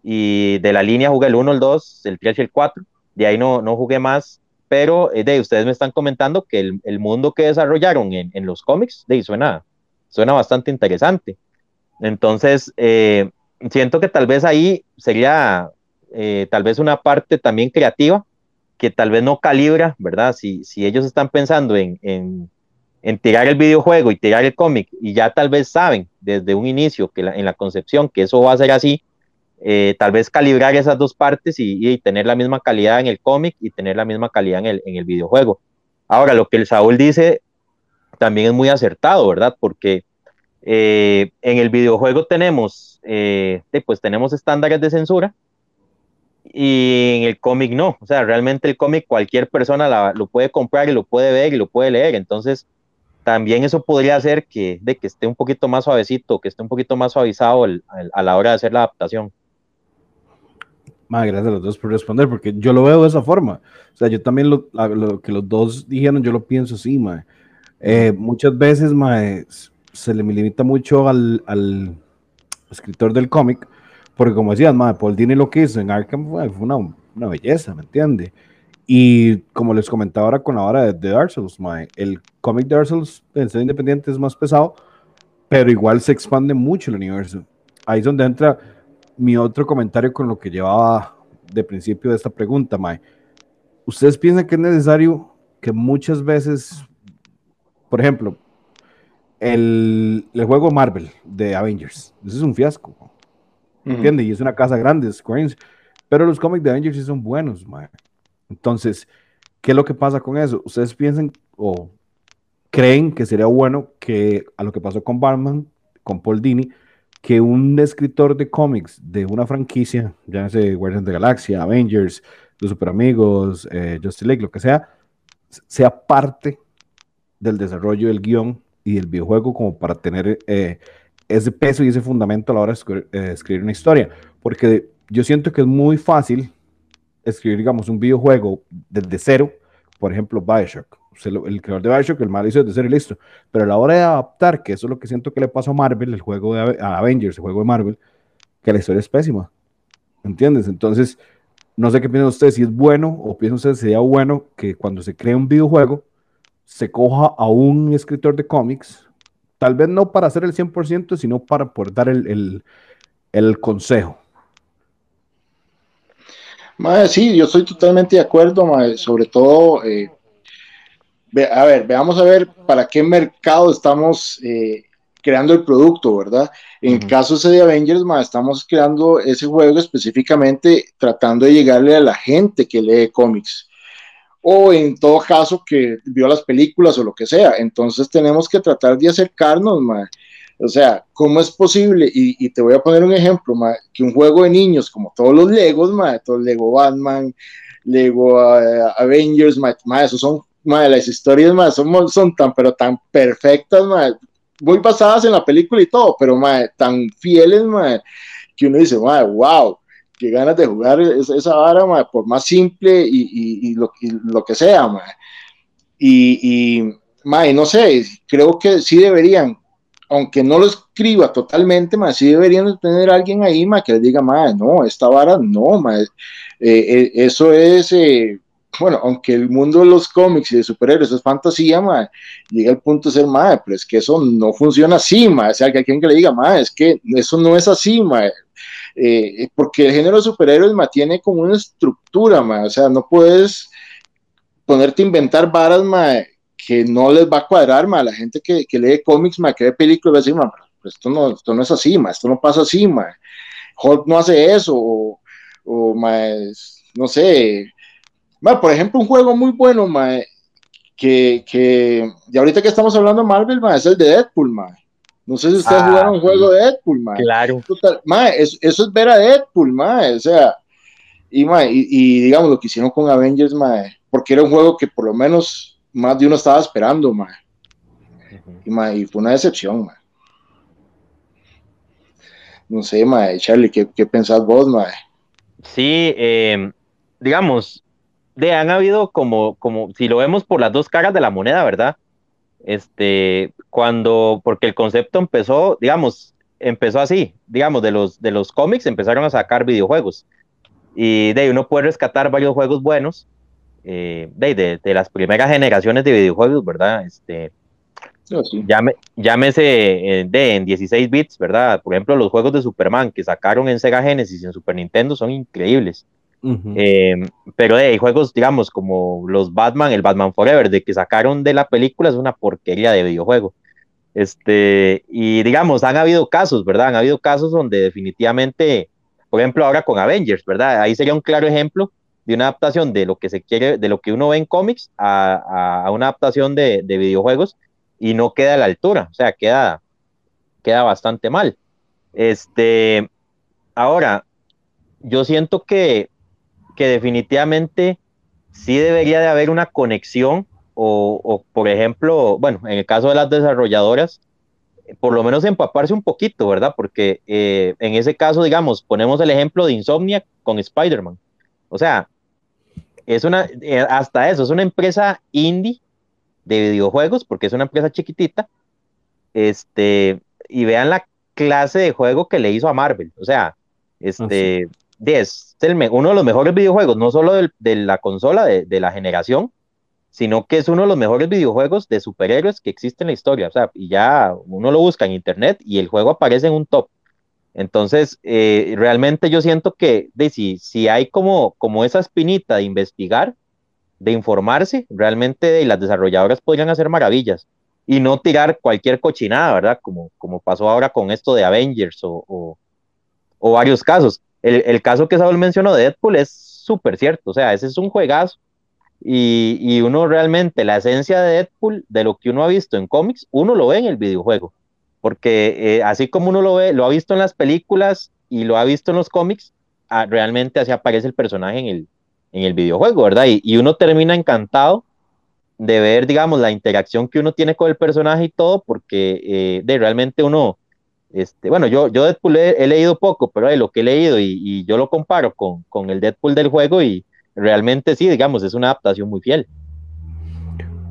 y de la línea jugué el 1, el 2, el 3 y el 4. De ahí no, no jugué más, pero eh, de ustedes me están comentando que el, el mundo que desarrollaron en, en los cómics, de suena, suena bastante interesante. Entonces, eh, siento que tal vez ahí sería eh, tal vez una parte también creativa que tal vez no calibra, ¿verdad? Si, si ellos están pensando en, en, en tirar el videojuego y tirar el cómic y ya tal vez saben desde un inicio que en la concepción que eso va a ser así, eh, tal vez calibrar esas dos partes y, tener la misma calidad en el cómic y tener la misma calidad en el, en el videojuego. Ahora, lo que el Saúl dice también es muy acertado, ¿verdad? Porque eh, en el videojuego tenemos, eh, pues tenemos estándares de censura y en el cómic no. O sea, realmente el cómic cualquier persona lo puede comprar y lo puede ver y lo puede leer. Entonces, también eso podría hacer que, de que esté un poquito más suavecito, que esté un poquito más suavizado a la hora de hacer la adaptación. Madre, gracias a los dos por responder, porque yo lo veo de esa forma. O sea, yo también lo, lo que los dos dijeron, yo lo pienso así, madre. Eh, muchas veces, madre, se le limita mucho al, al escritor del cómic, porque como decías, madre, Paul Dini lo que hizo en Arkham fue, una, una, belleza, ¿me entiende? Y como les comentaba ahora con la hora de, de Dark Souls, madre, el cómic de Dark Souls, en ser independiente, es más pesado, pero igual se expande mucho el universo. Ahí es donde entra mi otro comentario con lo que llevaba de principio de esta pregunta, Mae. ¿Ustedes piensan que es necesario que muchas veces, por ejemplo, el, el juego Marvel de Avengers, ese es un fiasco, ¿entiendes? Y es una casa grande, Square pero los cómics de Avengers sí son buenos, Mae. Entonces, ¿qué es lo que pasa con eso? Ustedes piensan o creen que sería bueno que a lo que pasó con Batman, con Paul Dini, que un escritor de cómics de una franquicia, ya sea Guardians de Galaxia, Avengers, Los Super Amigos, eh, Justice League, lo que sea, sea parte del desarrollo del guion y del videojuego como para tener eh, ese peso y ese fundamento a la hora de eh, escribir, una historia. Porque yo siento que es muy fácil escribir, digamos, un videojuego desde cero, por ejemplo, Bioshock. el creador de Bioshock, el mal hizo desde cero y listo. Pero a la hora de adaptar, que eso es lo que siento que le pasó a Marvel, el juego de Avengers, el juego de Marvel, que la historia es pésima. ¿Entiendes? Entonces, no sé qué piensan ustedes, si es bueno o piensan ustedes sería bueno que cuando se cree un videojuego, se coja a un escritor de cómics, tal vez no para hacer el 100%, sino para poder dar el, consejo. sí, yo estoy totalmente de acuerdo, sobre todo, eh, a ver, veamos a ver para qué mercado estamos eh, creando el producto, ¿verdad? En caso de Avengers, estamos creando ese juego específicamente tratando de llegarle a la gente que lee cómics o en todo caso que vio las películas o lo que sea. Entonces tenemos que tratar de acercarnos, ma. O sea, ¿cómo es posible? Y, te voy a poner un ejemplo, ma, que un juego de niños, como todos los Legos, ma, todos Lego Batman, Lego uh, Avengers, ma, esos son, ma, las historias, ma, son, son tan, pero tan perfectas, ma, muy basadas en la película y todo, pero ma, tan fieles, ma, que uno dice, ma, wow que ganas de jugar esa vara, por más simple y, lo, que sea, Y, y no sé, creo que sí deberían, aunque no lo escriba totalmente, más sí deberían tener alguien ahí, que les diga, no, esta vara no, eh, eh, eso es, eh, bueno, aunque el mundo de los cómics y de superhéroes es fantasía, llega el punto de ser, pero es que eso no funciona así, o sea, que alguien que le diga, es que eso no es así, eh, porque el género de superhéroes mantiene como una estructura, o sea, no puedes ponerte a inventar varas que no les va a cuadrar a la gente que, que lee cómics, que ve películas, va a decir, pues esto, no, esto no es así, esto no pasa así, Hulk no hace eso, o, o no sé, por ejemplo, un juego muy bueno, que, que, y ahorita que estamos hablando de Marvel, es el de Deadpool, ma. No sé si ustedes ah, jugaron un juego de Deadpool, ma. Claro. eso, es ver a Deadpool, ma. O sea, y, y, digamos lo que hicieron con Avengers, ma, porque era un juego que por lo menos más de uno estaba esperando, ma. Y, y fue una decepción, ma. No sé, ma, Charlie, ¿qué, qué pensás vos, ma? Sí, eh, digamos, de han habido como, como, si lo vemos por las dos caras de la moneda, ¿verdad? Este, cuando, porque el concepto empezó, digamos, empezó así, digamos, de los, de los cómics empezaron a sacar videojuegos. Y de ahí uno puede rescatar varios juegos buenos, eh, de, de, las primeras generaciones de videojuegos, ¿verdad? Este, oh, llámese eh, de en 16 bits, ¿verdad? Por ejemplo, los juegos de Superman que sacaron en Sega Genesis y en Super Nintendo son increíbles. Em, pero hay juegos, digamos, como los Batman, el Batman Forever, de que sacaron de la película, es una porquería de videojuego. Este, y digamos, han habido casos, ¿verdad? Han habido casos donde definitivamente, por ejemplo, ahora con Avengers, ¿verdad? Ahí sería un claro ejemplo de una adaptación de lo que se quiere, de lo que uno ve en cómics a, a, una adaptación de, de, videojuegos y no queda a la altura, o sea, queda, queda bastante mal. Este, ahora, yo siento que que definitivamente sí debería de haber una conexión o, por ejemplo, bueno, en el caso de las desarrolladoras, por lo menos empaparse un poquito, ¿verdad? Porque eh, en ese caso, digamos, ponemos el ejemplo de Insomnia con Spider-Man. O sea, es una, eh, hasta eso, es una empresa indie de videojuegos, porque es una empresa chiquitita, este, y vean la clase de juego que le hizo a Marvel. O sea, este, es uno de los mejores videojuegos, no solo de la consola de, la generación, sino que es uno de los mejores videojuegos de superhéroes que existe en la historia. O sea, y ya uno lo busca en internet y el juego aparece en un top. Entonces, eh, realmente yo siento que de, si, si hay como, como esa espinita de investigar, de informarse, realmente las desarrolladoras podrían hacer maravillas y no tirar cualquier cochinada, ¿verdad? Como, como pasó ahora con esto de Avengers o, o varios casos el, caso que Saúl mencionó de Deadpool es súper cierto, o sea, ese es un juegazo Y, y, uno realmente, la esencia de Deadpool, de lo que uno ha visto en cómics, uno lo ve en el videojuego. Porque eh, así como uno lo ve, lo ha visto en las películas y lo ha visto en los cómics, ah, realmente así aparece el personaje en el, en el videojuego, ¿verdad? Y, y, uno termina encantado de ver, digamos, la interacción que uno tiene con el personaje y todo, porque eh, de realmente uno, este, bueno, yo, yo Deadpool he, leído poco, pero de lo que he leído y, y yo lo comparo con, con, el Deadpool del juego y realmente sí, digamos, es una adaptación muy fiel.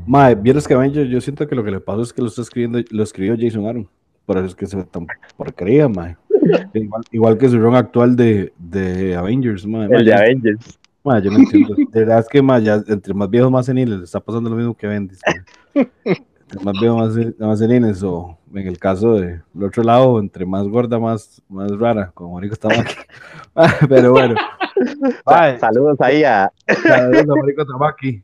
Mae, vieras que Avengers, yo siento que lo que le pasó es que lo está escribiendo, lo escribió Jason Aaron. Por eso es que se ve tan porquería, mae. igual, igual, que su ron actual de, de Avengers, mae. El de Avengers. Mae, yo no entiendo. De verdad es que mae, ya, entre más viejos, más seniles, le está pasando lo mismo que Avengers. Entre más viejos, más, más seniles, o en el caso del de, otro lado, entre más gorda, más, más rara, como Marico Tamaki. Pero bueno. Saludos ahí a. Saludos a Marico Tamaki.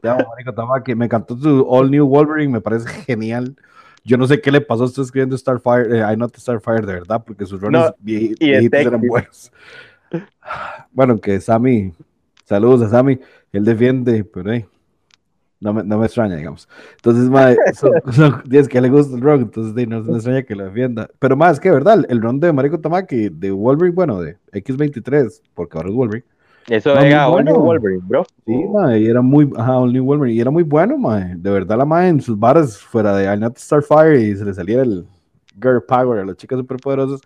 Te amo, Marico Tamaki. Me encantó tu All New Wolverine, me parece genial. Yo no sé qué le pasó, estoy escribiendo Starfire, eh, I Not Starfire de verdad, porque sus roles No, vie- viejitos eran buenos. Bueno, que Sammy, saludos a Sammy, él defiende, pero hey, no me, no me extraña, digamos. Entonces, mae, son, son días que le gusta el rock, entonces no me extraña que lo defienda. Pero más, que verdad, el ron de Marico Tamaki, de Wolverine, bueno, de X23, porque ahora es Wolverine. Eso era bueno. Wolverine, bro. Sí, mae, y era muy, ajá, New Wolverine, y era muy bueno, mae. De verdad, la mae en sus bares fuera de I Not Starfire y se le saliera el Girl Power a las chicas superpoderosas,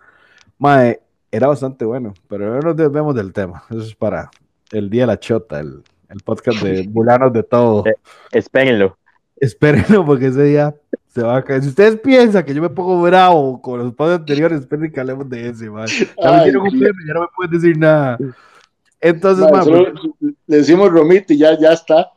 mae, era bastante bueno. Pero no nos desvemos del tema. Eso es para el día de la chota, el, el podcast de Bulanos de todo. Eh. Espérenlo. Espérenlo, porque ese día se va a caer. Si ustedes piensan que yo me pongo bravo con los podcasts anteriores, esperen que hablemos de ese, mae. Ya me Ay, quiero cumplir, ya no me pueden decir nada. Entonces, Mae, mae, solo le decimos Romito y ya, ya está.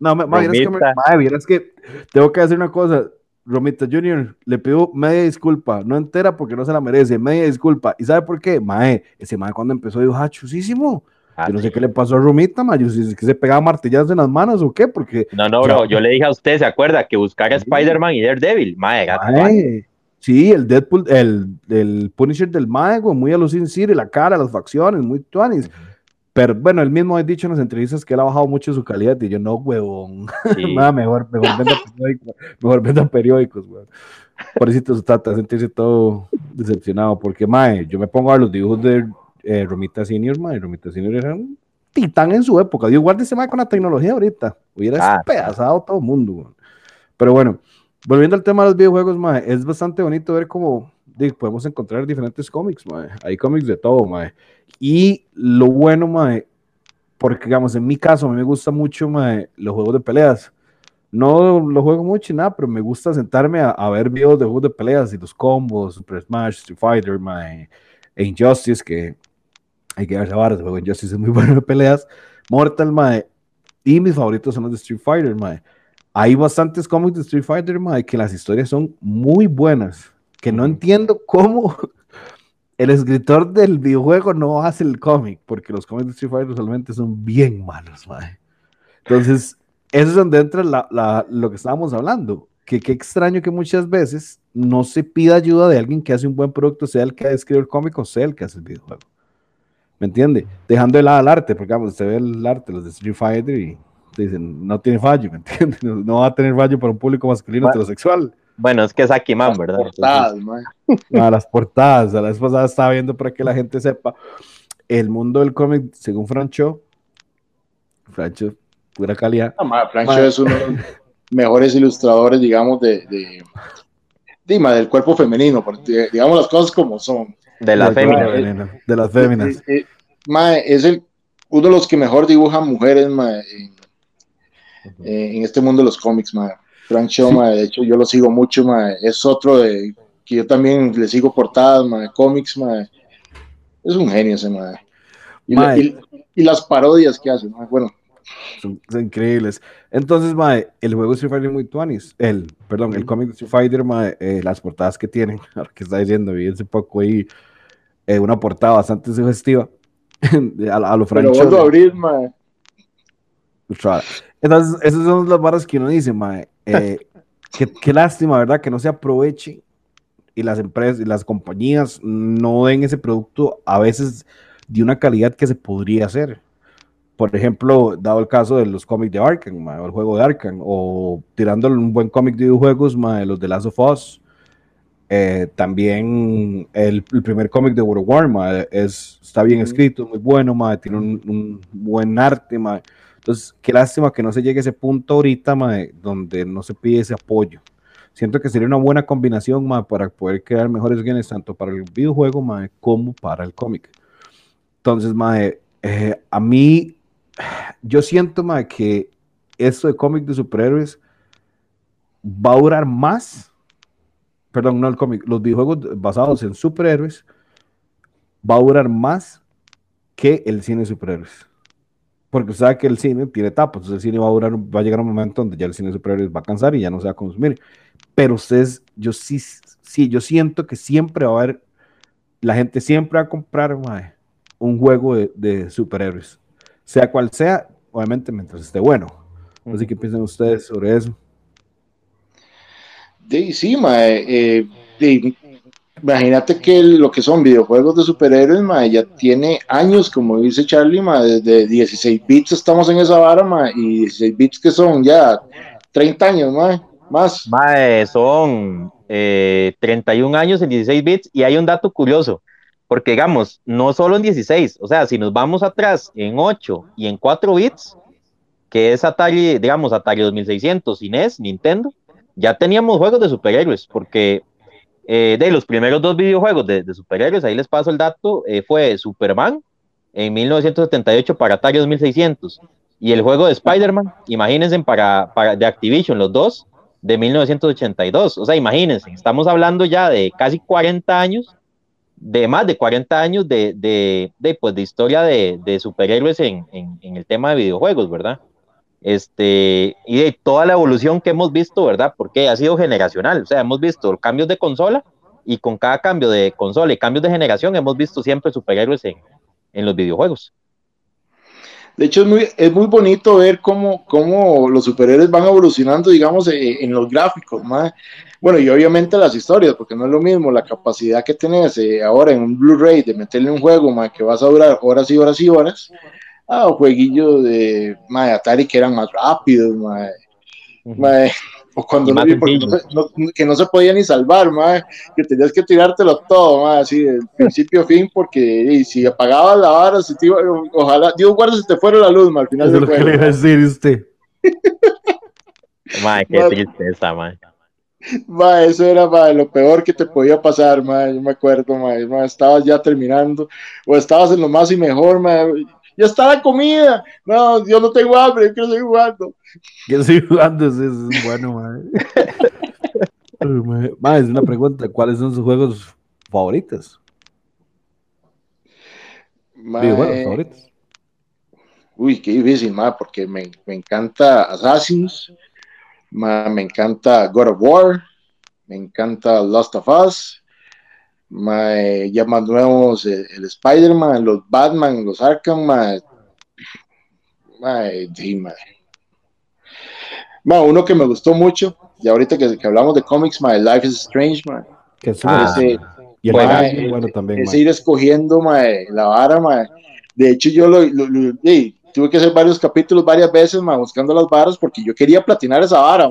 No, ma, vieras que, me- Romita. vieras que tengo que hacer una cosa. Romita Junior le pido media disculpa, no entera porque no se la merece, media disculpa. ¿Y sabe por qué? Mae, ese mae cuando empezó dijo, ah, chusísimo. Ah, Yo no sé sí. qué le pasó a Romita, ma, yo si es que se pegaba martilladas en las manos o qué, porque No, no, bro, yo le dije a usted, ¿se acuerda? Que buscara a Sí. Spider-Man y Daredevil. Mae, gato, mae. sí, el Deadpool, el, el Punisher del mae, güey, muy a los Sin City, la cara, las facciones, muy tuanis. Pero bueno, él mismo ha dicho en las entrevistas que él ha bajado mucho su calidad y yo no, huevón. Sí. Ma, mejor, mejor venda periódicos, mejor venda periódicos, weón. Por eso se trata de sentirse todo decepcionado, porque, mae, yo me pongo a ver los dibujos de eh, Romita Senior, mae, Romita Senior era un titán en su época. Dios guarde ese con la tecnología ahorita. Hubiera Ah, despedazado todo el mundo, weón. Pero bueno, volviendo al tema de los videojuegos, mae, es bastante bonito ver cómo podemos encontrar diferentes cómics, mae. Hay cómics de todo, mae. Y lo bueno, mae, porque digamos, en mi caso, a mí me gusta mucho mae, los juegos de peleas. No lo juego mucho y nada, pero me gusta sentarme a, a ver videos de juegos de peleas y los combos, Super Smash, Street Fighter, mae, e Injustice, que hay que verse varas, juego Injustice es muy bueno de peleas. Mortal, mae, y mis favoritos son los de Street Fighter, mae. Hay bastantes cómics de Street Fighter, mae, que las historias son muy buenas, que no entiendo cómo el escritor del videojuego no hace el cómic, porque los cómics de Street Fighter usualmente son bien malos, mae. Entonces, eso es donde entra la- la- lo que estábamos hablando, que qué extraño que muchas veces no se pida ayuda de alguien que hace un buen producto, sea el que escribe el cómic o sea el que hace el videojuego. ¿Me entiende? Dejando de lado el arte, porque vamos, usted ve el arte, los de Street Fighter y dicen, no tiene fallo, ¿me entiende? No, no va a tener fallo para un público masculino Bueno. heterosexual. Bueno, es que es Akiman, ¿verdad? Portadas, mae. a las portadas. A la vez pasada estaba viendo para que la gente sepa el mundo del cómic, según Francho. Francho, pura calidad. No, mae, Francho es uno de los mejores ilustradores, digamos, de, de, de, del cuerpo femenino, porque, digamos las cosas como son. De la Del fémina. cuerpo femenino, De las féminas. Mae, es el, uno de los que mejor dibuja mujeres mae, en, eh, en este mundo de los cómics. Mae. Frank Shaw, Sí. mae, de hecho yo lo sigo mucho, mae, es otro de que yo también le sigo portadas, mae, cómics, mae. es un genio ese mae. Y, la- y- y las parodias que hace, mae, bueno, Son, son increíbles. Entonces, mae, el juego de Street Fighter es muy tuanis. El, perdón, el cómic de Street Fighter, mae, eh, las portadas que tienen, ahora que está diciendo, vi hace poco ahí eh, una portada bastante sugestiva a, a lo pero Francho. vuelvo a abrir, mae. Entonces, esas son las barras que uno dice, mae. eh, qué, qué lástima, ¿verdad? Que no se aproveche y las empresas y las compañías no den ese producto a veces de una calidad que se podría hacer. por ejemplo, dado el caso de los cómics de Arkham, o el juego de Arkham, o tirándole un buen cómic de videojuegos, de los de Last of Us, eh, también el, primer cómic de World of War, es, está bien escrito, muy bueno, tiene un, buen arte, entonces qué lástima que no se llegue a ese punto ahorita, donde no se pide ese apoyo. Siento que sería una buena combinación para poder crear mejores guiones tanto para el videojuego como para el cómic. Entonces, eh, a mí yo siento que esto de cómic de superhéroes va a durar más, perdón, no el cómic, los videojuegos basados en superhéroes va a durar más que el cine de superhéroes. Porque usted sabe que el cine tiene etapas, entonces el cine va a durar, va a llegar un momento donde ya el cine de superhéroes va a cansar y ya no se va a consumir. Pero ustedes, yo sí, sí, yo siento que siempre va a haber, la gente siempre va a comprar un juego de, de superhéroes sea cual sea, obviamente mientras esté bueno. No sé qué piensan ustedes sobre eso. Sí, eh, imagínate que lo que son videojuegos de superhéroes, ya tiene años, como dice Charlie, desde 16 bits estamos en esa vara, y 16 bits que son ya 30 años, más. son 31 eh, años en 16 bits, y hay un dato curioso porque digamos, no solo en 16, o sea, si nos vamos atrás en 8 y en 4 bits, que es Atari, digamos, Atari 2600, NES, Nintendo, ya teníamos juegos de superhéroes, porque eh, de los primeros dos videojuegos de, superhéroes, ahí les paso el dato, eh, fue Superman en 1978 para Atari 2600 y el juego de Spider-Man, imagínense, para, para, de Activision, los dos, de 1982. O sea, imagínense, estamos hablando ya de casi 40 años de más de 40 años de, de, de, pues, de historia de, de superhéroes en, en, en, el tema de videojuegos, ¿verdad? Este, y de toda la evolución que hemos visto, ¿verdad? Porque ha sido generacional, o sea, hemos visto cambios de consola y con cada cambio de consola y cambios de generación hemos visto siempre superhéroes en, en los videojuegos. De hecho, es muy, es muy bonito ver cómo, cómo los superhéroes van evolucionando, digamos, en, en los gráficos. ¿no? Bueno, y obviamente las historias, porque no es lo mismo la capacidad que tenés eh, ahora en un Blu-ray de meterle un juego más que vas a durar horas y horas y horas, a jueguillos de, de Atari que eran más rápidos, o cuando no, que no se podía ni salvar, que tenías que tirártelo todo, así de principio a fin, porque si apagabas la vara, ojalá, Dios guarda si te fuera la luz, al final. Eso es lo que le decir usted. qué tristeza, man. Ma, eso era lo peor que te podía pasar, ma, yo me acuerdo, ma, estabas ya terminando, o estabas en lo más y mejor, ma, ya está la comida, no, yo no tengo hambre, yo quiero seguir jugando. Quiero seguir jugando, eso es bueno, ma. es una pregunta, ¿cuáles son sus juegos favoritos? ¿Videojuegos favoritos? Uy, qué difícil, ma, porque me, me encanta Assassins, me encanta God of War, me encanta Lost of Us, ya más nuevos eh, el, Spider-Man, los Batman, los Arkham, uno que me gustó mucho, y ahorita que, hablamos de cómics, my Life is Strange, Que es ah, y el bueno también, es ir escogiendo la vara, de hecho yo lo, tuve que hacer varios capítulos varias veces, ma, buscando las varas porque yo quería platinar esa vara,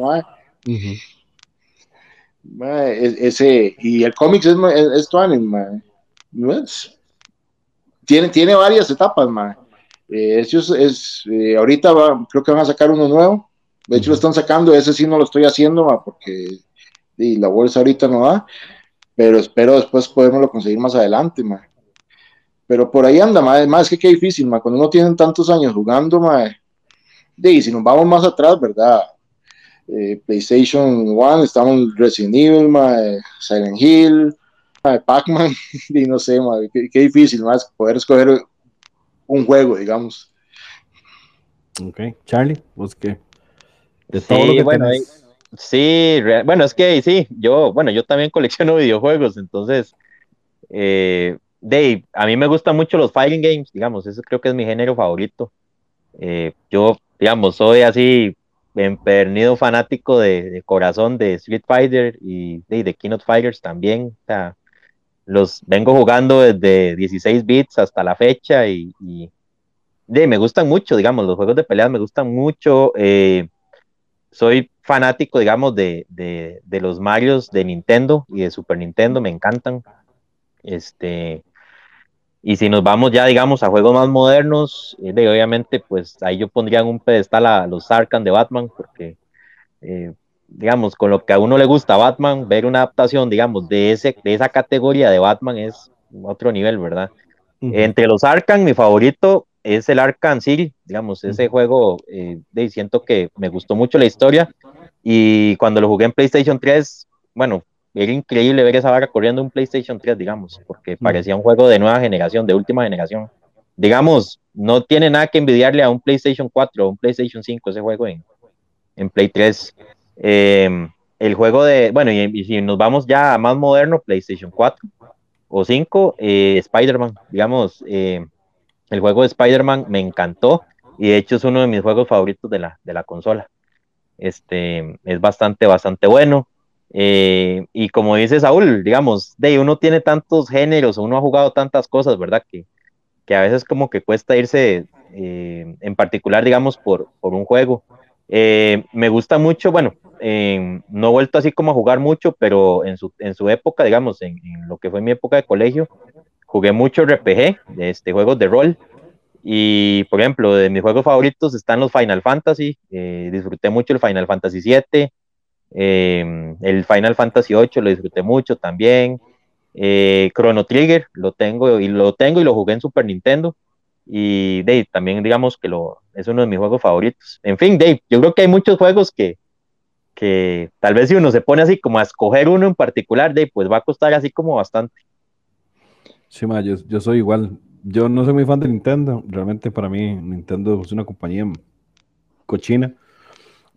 ma. ese, y el cómics es, es, es tiene, tiene varias etapas, ma. Eh, es, eh, ahorita creo que van a sacar uno nuevo. De hecho, lo están sacando, ese sí no lo estoy haciendo, ma, porque la bolsa ahorita no da, pero espero después poderlo conseguir más adelante, ma. Pero por ahí anda, más, más que qué difícil, ma, cuando uno tiene tantos años jugando, ma, y si nos vamos más atrás, ¿verdad? Eh, PlayStation 1, estamos Resident Evil, ma, Silent Hill, Pac-Man, y no sé, ma, qué, difícil más poder escoger un juego, digamos. Ok, Charlie, ¿vos qué? De todo sí, lo que bueno, sí, bueno, es que sí, yo, bueno, yo también colecciono videojuegos, entonces, eh, Dave, a mí me gustan mucho los fighting games, digamos, eso creo que es mi género favorito. Eh, yo, digamos, soy así empernido fanático de, corazón de Street Fighter y de, de Fighters también. Los vengo jugando desde 16 bits hasta la fecha y, de, me gustan mucho, digamos, los juegos de peleas me gustan mucho. Eh, soy fanático, digamos, de, de, de, los Marios de Nintendo y de Super Nintendo, me encantan. Este, y si nos vamos ya, digamos, a juegos más modernos, eh, de, obviamente, pues ahí yo pondría en un pedestal a los Arkham de Batman, porque, eh, digamos, con lo que a uno le gusta Batman, ver una adaptación, digamos, de, ese, de esa categoría de Batman es otro nivel, ¿verdad? Entre los Arkham, mi favorito es el Arkham City, digamos, ese juego, eh, de, siento que me gustó mucho la historia y cuando lo jugué en PlayStation 3, bueno, era increíble ver esa vaca corriendo un PlayStation 3, digamos, porque parecía un juego de nueva generación, de última generación. Digamos, no tiene nada que envidiarle a un PlayStation 4 o un PlayStation 5 ese juego en, en Play 3. Em, el juego de, bueno, y, si nos vamos ya a más moderno, PlayStation 4 o 5, eh, Spider-Man, digamos, eh, el juego de Spider-Man me encantó y de hecho es uno de mis juegos favoritos de la, de la consola. Este, es bastante, bastante bueno. Eh, y como dice Saúl, digamos, de uno tiene tantos géneros, uno ha jugado tantas cosas, ¿verdad? Que, que a veces como que cuesta irse eh, en particular, digamos, por, por un juego. Eh, me gusta mucho, bueno, no he vuelto así como a jugar mucho, pero en su, en su época, digamos, en, lo que fue mi época de colegio, jugué mucho RPG, este, juegos de rol. Y, por ejemplo, de mis juegos favoritos están los Final Fantasy. disfruté mucho el Final Fantasy VII, Em, el Final Fantasy VIII lo disfruté mucho también. Eh, Chrono Trigger lo tengo y lo tengo y lo jugué en Super Nintendo. Y Dave, también digamos que lo, es uno de mis juegos favoritos. En fin, Dave, yo creo que hay muchos juegos que, que tal vez si uno se pone así como a escoger uno en particular, Dave, pues va a costar así como bastante. Sí, ma, yo, yo soy igual. Yo no soy muy fan de Nintendo. Realmente para mí Nintendo es una compañía cochina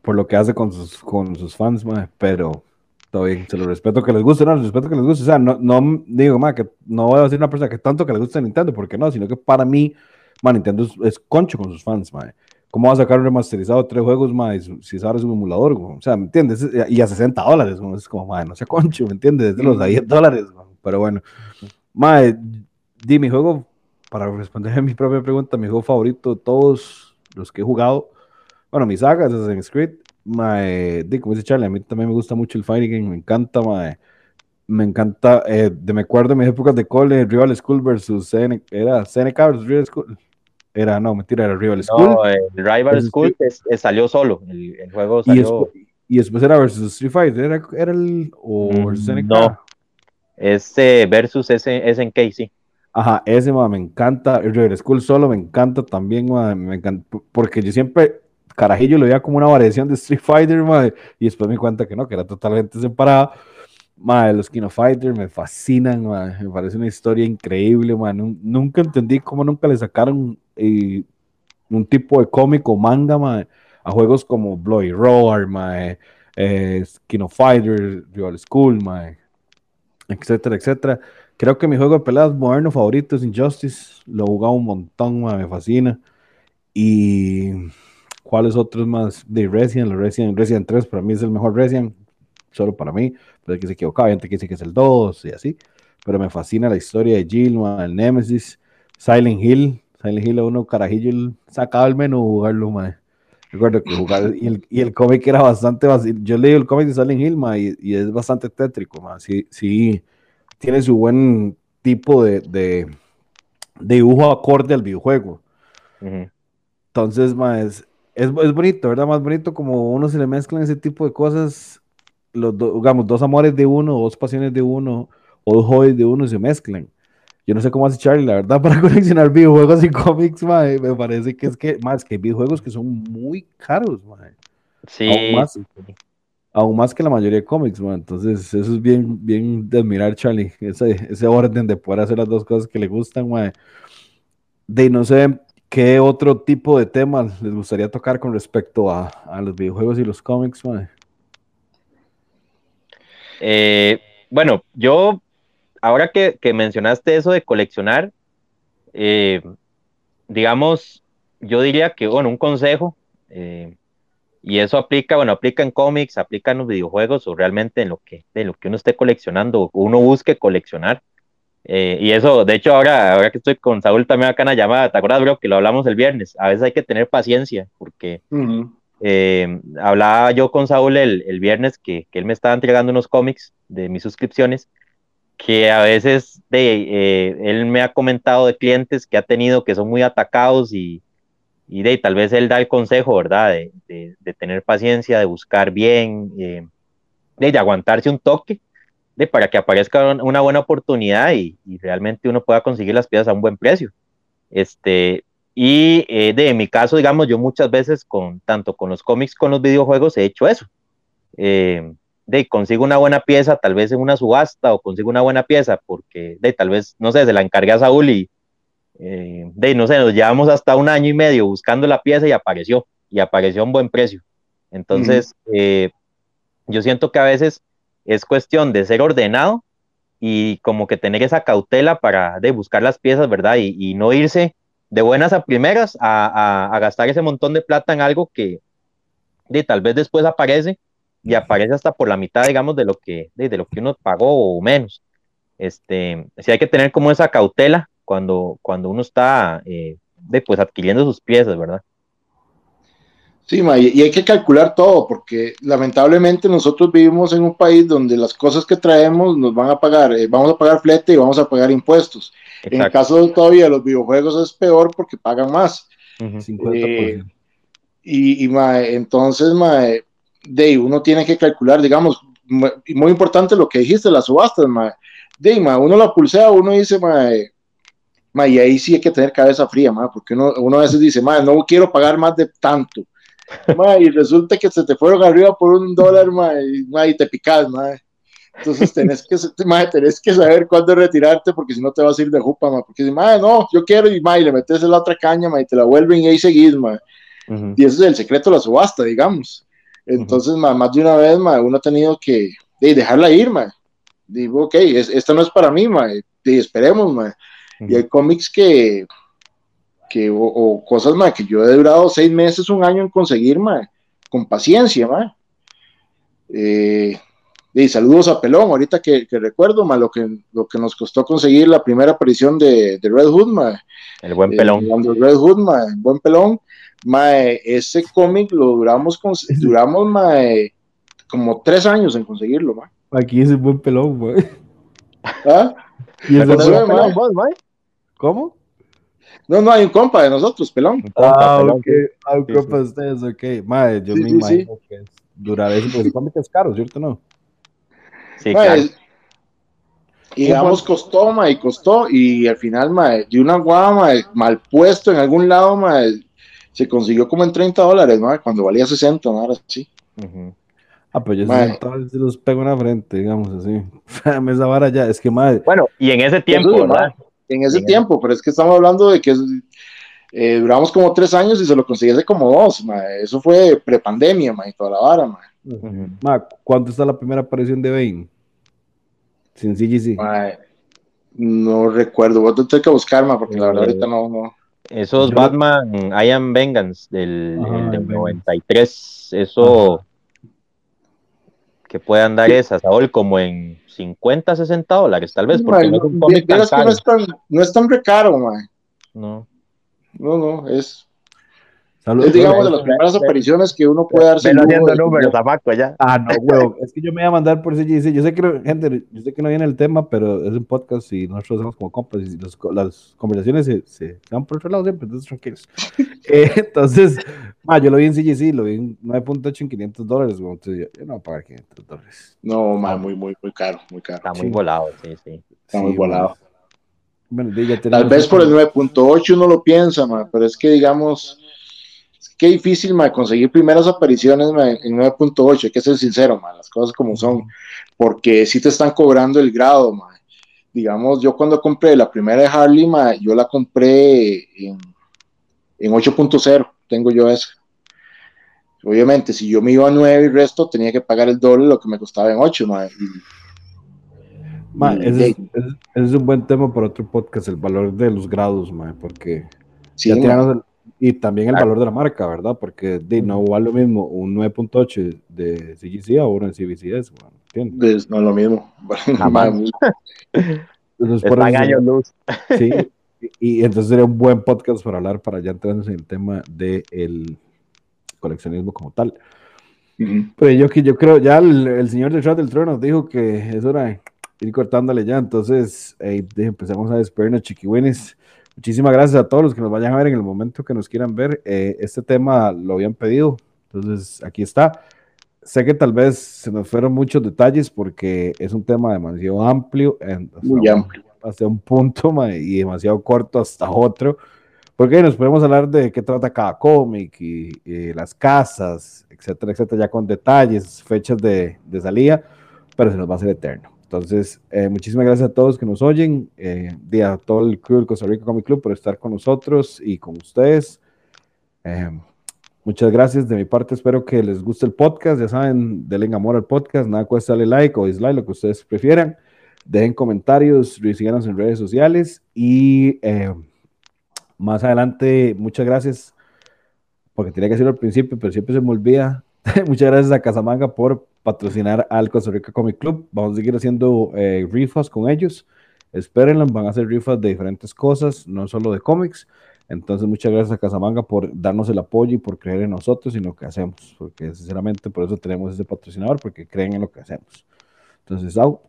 por lo que hace con sus, con sus fans, pero todo bien, se lo respeto que les guste, no, les respeto que les guste, o sea, no, no digo, ma, que no voy a decir una persona que tanto que le guste Nintendo, porque no, sino que para mí, ma, Nintendo es, concho con sus fans, ma. ¿Cómo va a sacar un remasterizado de tres juegos, ma, si ahora es un emulador, o sea, ¿me entiendes? Y a 60 dólares, es como, ma, no sea concho, ¿me entiendes? Es de los 10 dólares, pero bueno, ma, di mi juego, para responder a mi propia pregunta, mi juego favorito de todos los que he jugado, bueno, mi saga es Assassin's Creed, mae, como dice Charlie, a mí también me gusta mucho el fighting game, me encanta, mae, me encanta, eh, de, me acuerdo de mis épocas de cole, Rival School versus CN, era CNK versus Rival School, era, no, mentira, era Rival School. No, el Rival School salió solo, el, el juego salió... Y, después, era versus Street Fighter, era, era el, o mm, CNK. No, ese versus SNK, sí. Ajá, ese, me encanta, el Rival School solo me encanta también, me encanta, porque yo siempre carajillo lo veía como una variación de Street Fighter, y después me cuenta que no, que era totalmente separado. Madre, los Kino Fighters me fascinan, me parece una historia increíble, nunca entendí cómo nunca le sacaron eh, un tipo de cómic o manga a juegos como Bloody Roar, eh, Kino Fighter, Rival School, etcétera, etcétera. Creo que mi juego de peleas moderno favorito es Injustice, lo he jugado un montón, me fascina. Y ¿Cuáles otros más? De Resident, Resident, Resident 3 para mí es el mejor Resident, solo para mí, pero que se equivocaba, hay gente que dice que es el 2 y así, pero me fascina la historia de Jill, el Nemesis, Silent Hill, Silent Hill uno carajillo sacaba el menú jugarlo, man. Recuerdo que jugar, y el, y el cómic era bastante fácil. Yo leí el cómic de Silent Hill, man, y, es bastante tétrico, man. Sí, sí, tiene su buen tipo de, de, dibujo acorde al videojuego. Entonces, man, es, es, bonito, ¿verdad? Más bonito como uno se le mezclan ese tipo de cosas, los digamos, dos amores de uno, dos pasiones de uno, o dos hobbies de uno se mezclan. Yo no sé cómo hace Charlie, la verdad, para coleccionar videojuegos y cómics, me parece que es que, más que hay videojuegos que son muy caros, Sí. Aún más, aún más que la mayoría de cómics, Entonces, eso es bien, bien de admirar, Charlie, ese, ese orden de poder hacer las dos cosas que le gustan, De no sé, ¿Qué otro tipo de temas les gustaría tocar con respecto a, los videojuegos y los cómics? Eh, bueno, yo, ahora que, mencionaste eso de coleccionar, eh, digamos, yo diría que, bueno, un consejo, eh, y eso aplica, bueno, aplica en cómics, aplica en los videojuegos o realmente en lo que, en lo que uno esté coleccionando uno busque coleccionar. Eh, y eso, de hecho, ahora, ahora que estoy con Saúl también acá en la llamada, ¿te acuerdas, bro? Que lo hablamos el viernes. A veces hay que tener paciencia, porque eh, hablaba yo con Saúl el, el viernes que, que, él me estaba entregando unos cómics de mis suscripciones, que a veces de, eh, él me ha comentado de clientes que ha tenido que son muy atacados y, y de tal vez él da el consejo, ¿verdad? De, de, de tener paciencia, de buscar bien, de, de aguantarse un toque de, para que aparezca una buena oportunidad y, y, realmente uno pueda conseguir las piezas a un buen precio. Este, y eh, de mi caso, digamos, yo muchas veces, con, tanto con los cómics, con los videojuegos, he hecho eso. Eh, de consigo una buena pieza, tal vez en una subasta, o consigo una buena pieza, porque de tal vez, no sé, se la encargué a Saúl y eh, de no sé, nos llevamos hasta un año y medio buscando la pieza y apareció, y apareció a un buen precio. Entonces, uh -huh. yo siento que a veces es cuestión de ser ordenado y como que tener esa cautela para de buscar las piezas, ¿verdad? Y, y no irse de buenas a primeras a, a, a, gastar ese montón de plata en algo que de, tal vez después aparece y aparece hasta por la mitad, digamos, de lo que, de, de lo que uno pagó o menos. Este, sí hay que tener como esa cautela cuando, cuando uno está eh, de, pues, adquiriendo sus piezas, ¿verdad? Sí, ma, y hay que calcular todo, porque lamentablemente nosotros vivimos en un país donde las cosas que traemos nos van a pagar, eh, vamos a pagar flete y vamos a pagar impuestos. Exacto. En el caso todavía de los videojuegos es peor porque pagan más. Uh -huh. 50%. Eh, y, y ma, entonces, ma, de uno tiene que calcular, digamos, muy importante lo que dijiste, las subastas, ma, de ma, uno la pulsea, uno dice, ma, ma, y ahí sí hay que tener cabeza fría, ma, porque uno, uno a veces dice, ma, no quiero pagar más de tanto ma, y resulta que se te fueron arriba por un dólar, ma, y, ma, y te picas, ma. Entonces tenés que, ma, tenés que saber cuándo retirarte porque si no te vas a ir de jupa, ma, porque ma, no, yo quiero y, ma, y le metes la otra caña, ma, y te la vuelven y ahí seguís, ma. Uh -huh. Y ese es el secreto de la subasta, digamos. Entonces, uh -huh. ma, más de una vez, ma, uno ha tenido que de, dejarla ir, ma. Digo, ok, es, esta no es para mí, ma, y esperemos, ma. Uh -huh. Y hay cómics que, que, o, o, cosas más que yo he durado seis meses, un año en conseguir, ma, con paciencia, ma. Eh, y saludos a Pelón, ahorita que, que, recuerdo, ma, lo que, lo que nos costó conseguir la primera aparición de, de Red Hood, ma. El buen eh, pelón. Red Hood, ma, el buen pelón. Ma, ese cómic lo duramos, con, duramos ma, como tres años en conseguirlo, ma. Aquí es el buen pelón, ma. ¿Ah? ¿Y el buen pelón, ma? ¿Cómo? No, no, hay un compa de nosotros, pelón. Ah, pelón, ok. Ah, un compa de ustedes, ok. Madre, yo sí, me sí, imagino sí. que durar eso, porque son es caro, ¿cierto? No. Sí, ma, claro. Y digamos, costó, ma, y costó, y al final, ma, de una guama mal puesto en algún lado, ma, se consiguió como en 30 dólares, ma, cuando valía 60, ma, ahora sí. Uh -huh. Ah, pues yo se los pego en la frente, digamos así. esa vara ya, es que, madre. Bueno, y en ese tiempo, ¿verdad? En ese tiempo, el... pero es que estamos hablando de que eh, duramos como tres años y se lo conseguí hace como dos, ma. eso fue prepandemia, ma, y toda la vara, ma. Uh -huh. ma. ¿Cuánto está la primera aparición de Bane? Sin CGC. Ma, no recuerdo, voy a tener que buscar, ma, porque la verdad ahorita no, no. Esos Yo... Batman I Am Vengeance del, Ajá, del 93, eso. Que puedan dar esas, Saúl, como en 50, 60 dólares, tal vez, porque no, es un cómic tan caro. No es tan, no es tan recaro, man. No. No, no, es. Saludos, es, digamos, de las primeras apariciones que uno puede darse. Ven haciendo números, tabaco ya. Ah, no, huevo. es que yo me voy a mandar por ese dice, yo sé que, gente, yo sé que no viene el tema, pero es un podcast y nosotros hacemos como compas y los, las conversaciones se, se dan por otro lado siempre, entonces tranquilos. eh, entonces, ma, yo lo vi en CGC, lo vi en 9.8 en 500 dólares, entonces yo, yo, no voy a pagar 500 dólares. No, ma, muy, muy, muy caro, muy caro. Está muy sí. volado, sí, sí. Está sí, muy volado. Bueno, Tal vez por el 9.8 uno lo piensa, ma, pero es que digamos qué difícil ma, conseguir primeras apariciones ma, en 9.8, hay que ser sincero, ma, las cosas como son, porque si te están cobrando el grado, ma. digamos, yo cuando compré la primera de Harley, ma, yo la compré en, en 8.0, tengo yo esa. Obviamente, si yo me iba a 9 y resto, tenía que pagar el doble de lo que me costaba en 8, ma. Y, Ma, ese, es, ese, es, un buen tema para otro podcast, el valor de los grados, ma, porque sí, ya el, y también el claro. valor de la marca, ¿verdad? Porque de, no vale lo mismo un 9.8 de CGC a uno en CBCS, ¿entiendes? No es lo mismo. Están años luz. Sí, y, entonces sería un buen podcast para hablar, para ya entrar en el tema del coleccionismo como tal. Pues yo, yo creo, ya el, señor detrás del trono dijo que es hora de ir cortándole ya, entonces empezamos a despedirnos, chiquiwines. Muchísimas gracias a todos los que nos vayan a ver en el momento que nos quieran ver. Eh, este tema lo habían pedido, entonces aquí está. Sé que tal vez se nos fueron muchos detalles porque es un tema demasiado amplio, muy amplio, hasta un punto y demasiado corto hasta otro. Porque nos podemos hablar de qué trata cada cómic y, las casas, etcétera, etcétera, ya con detalles, fechas de, de salida, pero se nos va a hacer eterno. Entonces, eh, muchísimas gracias a todos que nos oyen, eh, a todo el club Costa Rica Comic Club por estar con nosotros y con ustedes. Eh, muchas gracias de mi parte, espero que les guste el podcast, ya saben, denle amor al podcast, nada cuesta darle like o dislike, lo que ustedes prefieran. Dejen comentarios, síganos en redes sociales y eh, más adelante, muchas gracias, porque tenía que decirlo al principio, pero siempre se me olvida. muchas gracias a Casamanga por patrocinar al Costa Rica Comic Club. Vamos a seguir haciendo eh, rifas con ellos. Espérenlas, van a hacer rifas de diferentes cosas, no solo de cómics. Entonces, muchas gracias a Casamanga por darnos el apoyo y por creer en nosotros y en lo que hacemos. Porque, sinceramente, por eso tenemos ese patrocinador, porque creen en lo que hacemos. Entonces, Sau.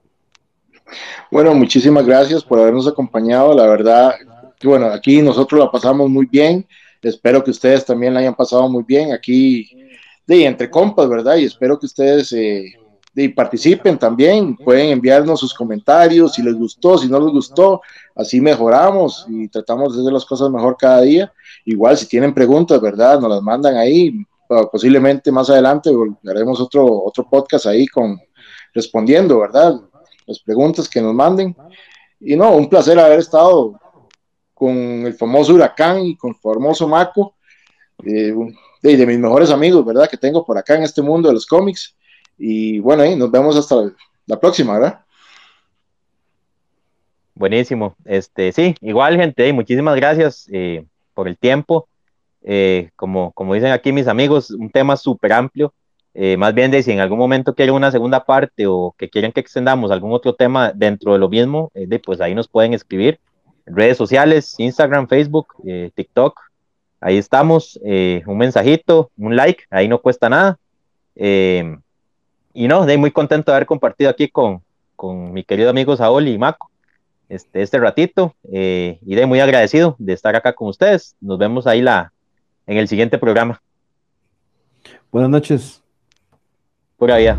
Bueno, muchísimas gracias por habernos acompañado. La verdad, bueno, aquí nosotros la pasamos muy bien. Espero que ustedes también la hayan pasado muy bien aquí, de entre compas, ¿verdad? Y espero que ustedes eh, participen también. Pueden enviarnos sus comentarios si les gustó, si no les gustó. Así mejoramos y tratamos de hacer las cosas mejor cada día. Igual, si tienen preguntas, ¿verdad? Nos las mandan ahí. Posiblemente más adelante haremos otro, otro podcast ahí con respondiendo, ¿verdad? Las preguntas que nos manden. Y no, un placer haber estado con el famoso huracán y con el famoso Maco, eh, de, mis mejores amigos, ¿verdad? Que tengo por acá en este mundo de los cómics. Y bueno, ahí nos vemos hasta la próxima, ¿verdad? Buenísimo. Este, sí, igual, gente, muchísimas gracias eh, por el tiempo. Eh, como, como dicen aquí mis amigos, un tema súper amplio. Más bien de si en algún momento quieren una segunda parte o que quieren que extendamos algún otro tema dentro de lo mismo, de, pues ahí nos pueden escribir redes sociales, Instagram, Facebook, eh, TikTok. Ahí estamos. Eh, un mensajito, un like, ahí no cuesta nada. Eh, y no, de muy contento de haber compartido aquí con, con mi querido amigo Saúl y Maco este, este ratito. y de muy agradecido de estar acá con ustedes. Nos vemos ahí la, en el siguiente programa. Buenas noches. Pura vida.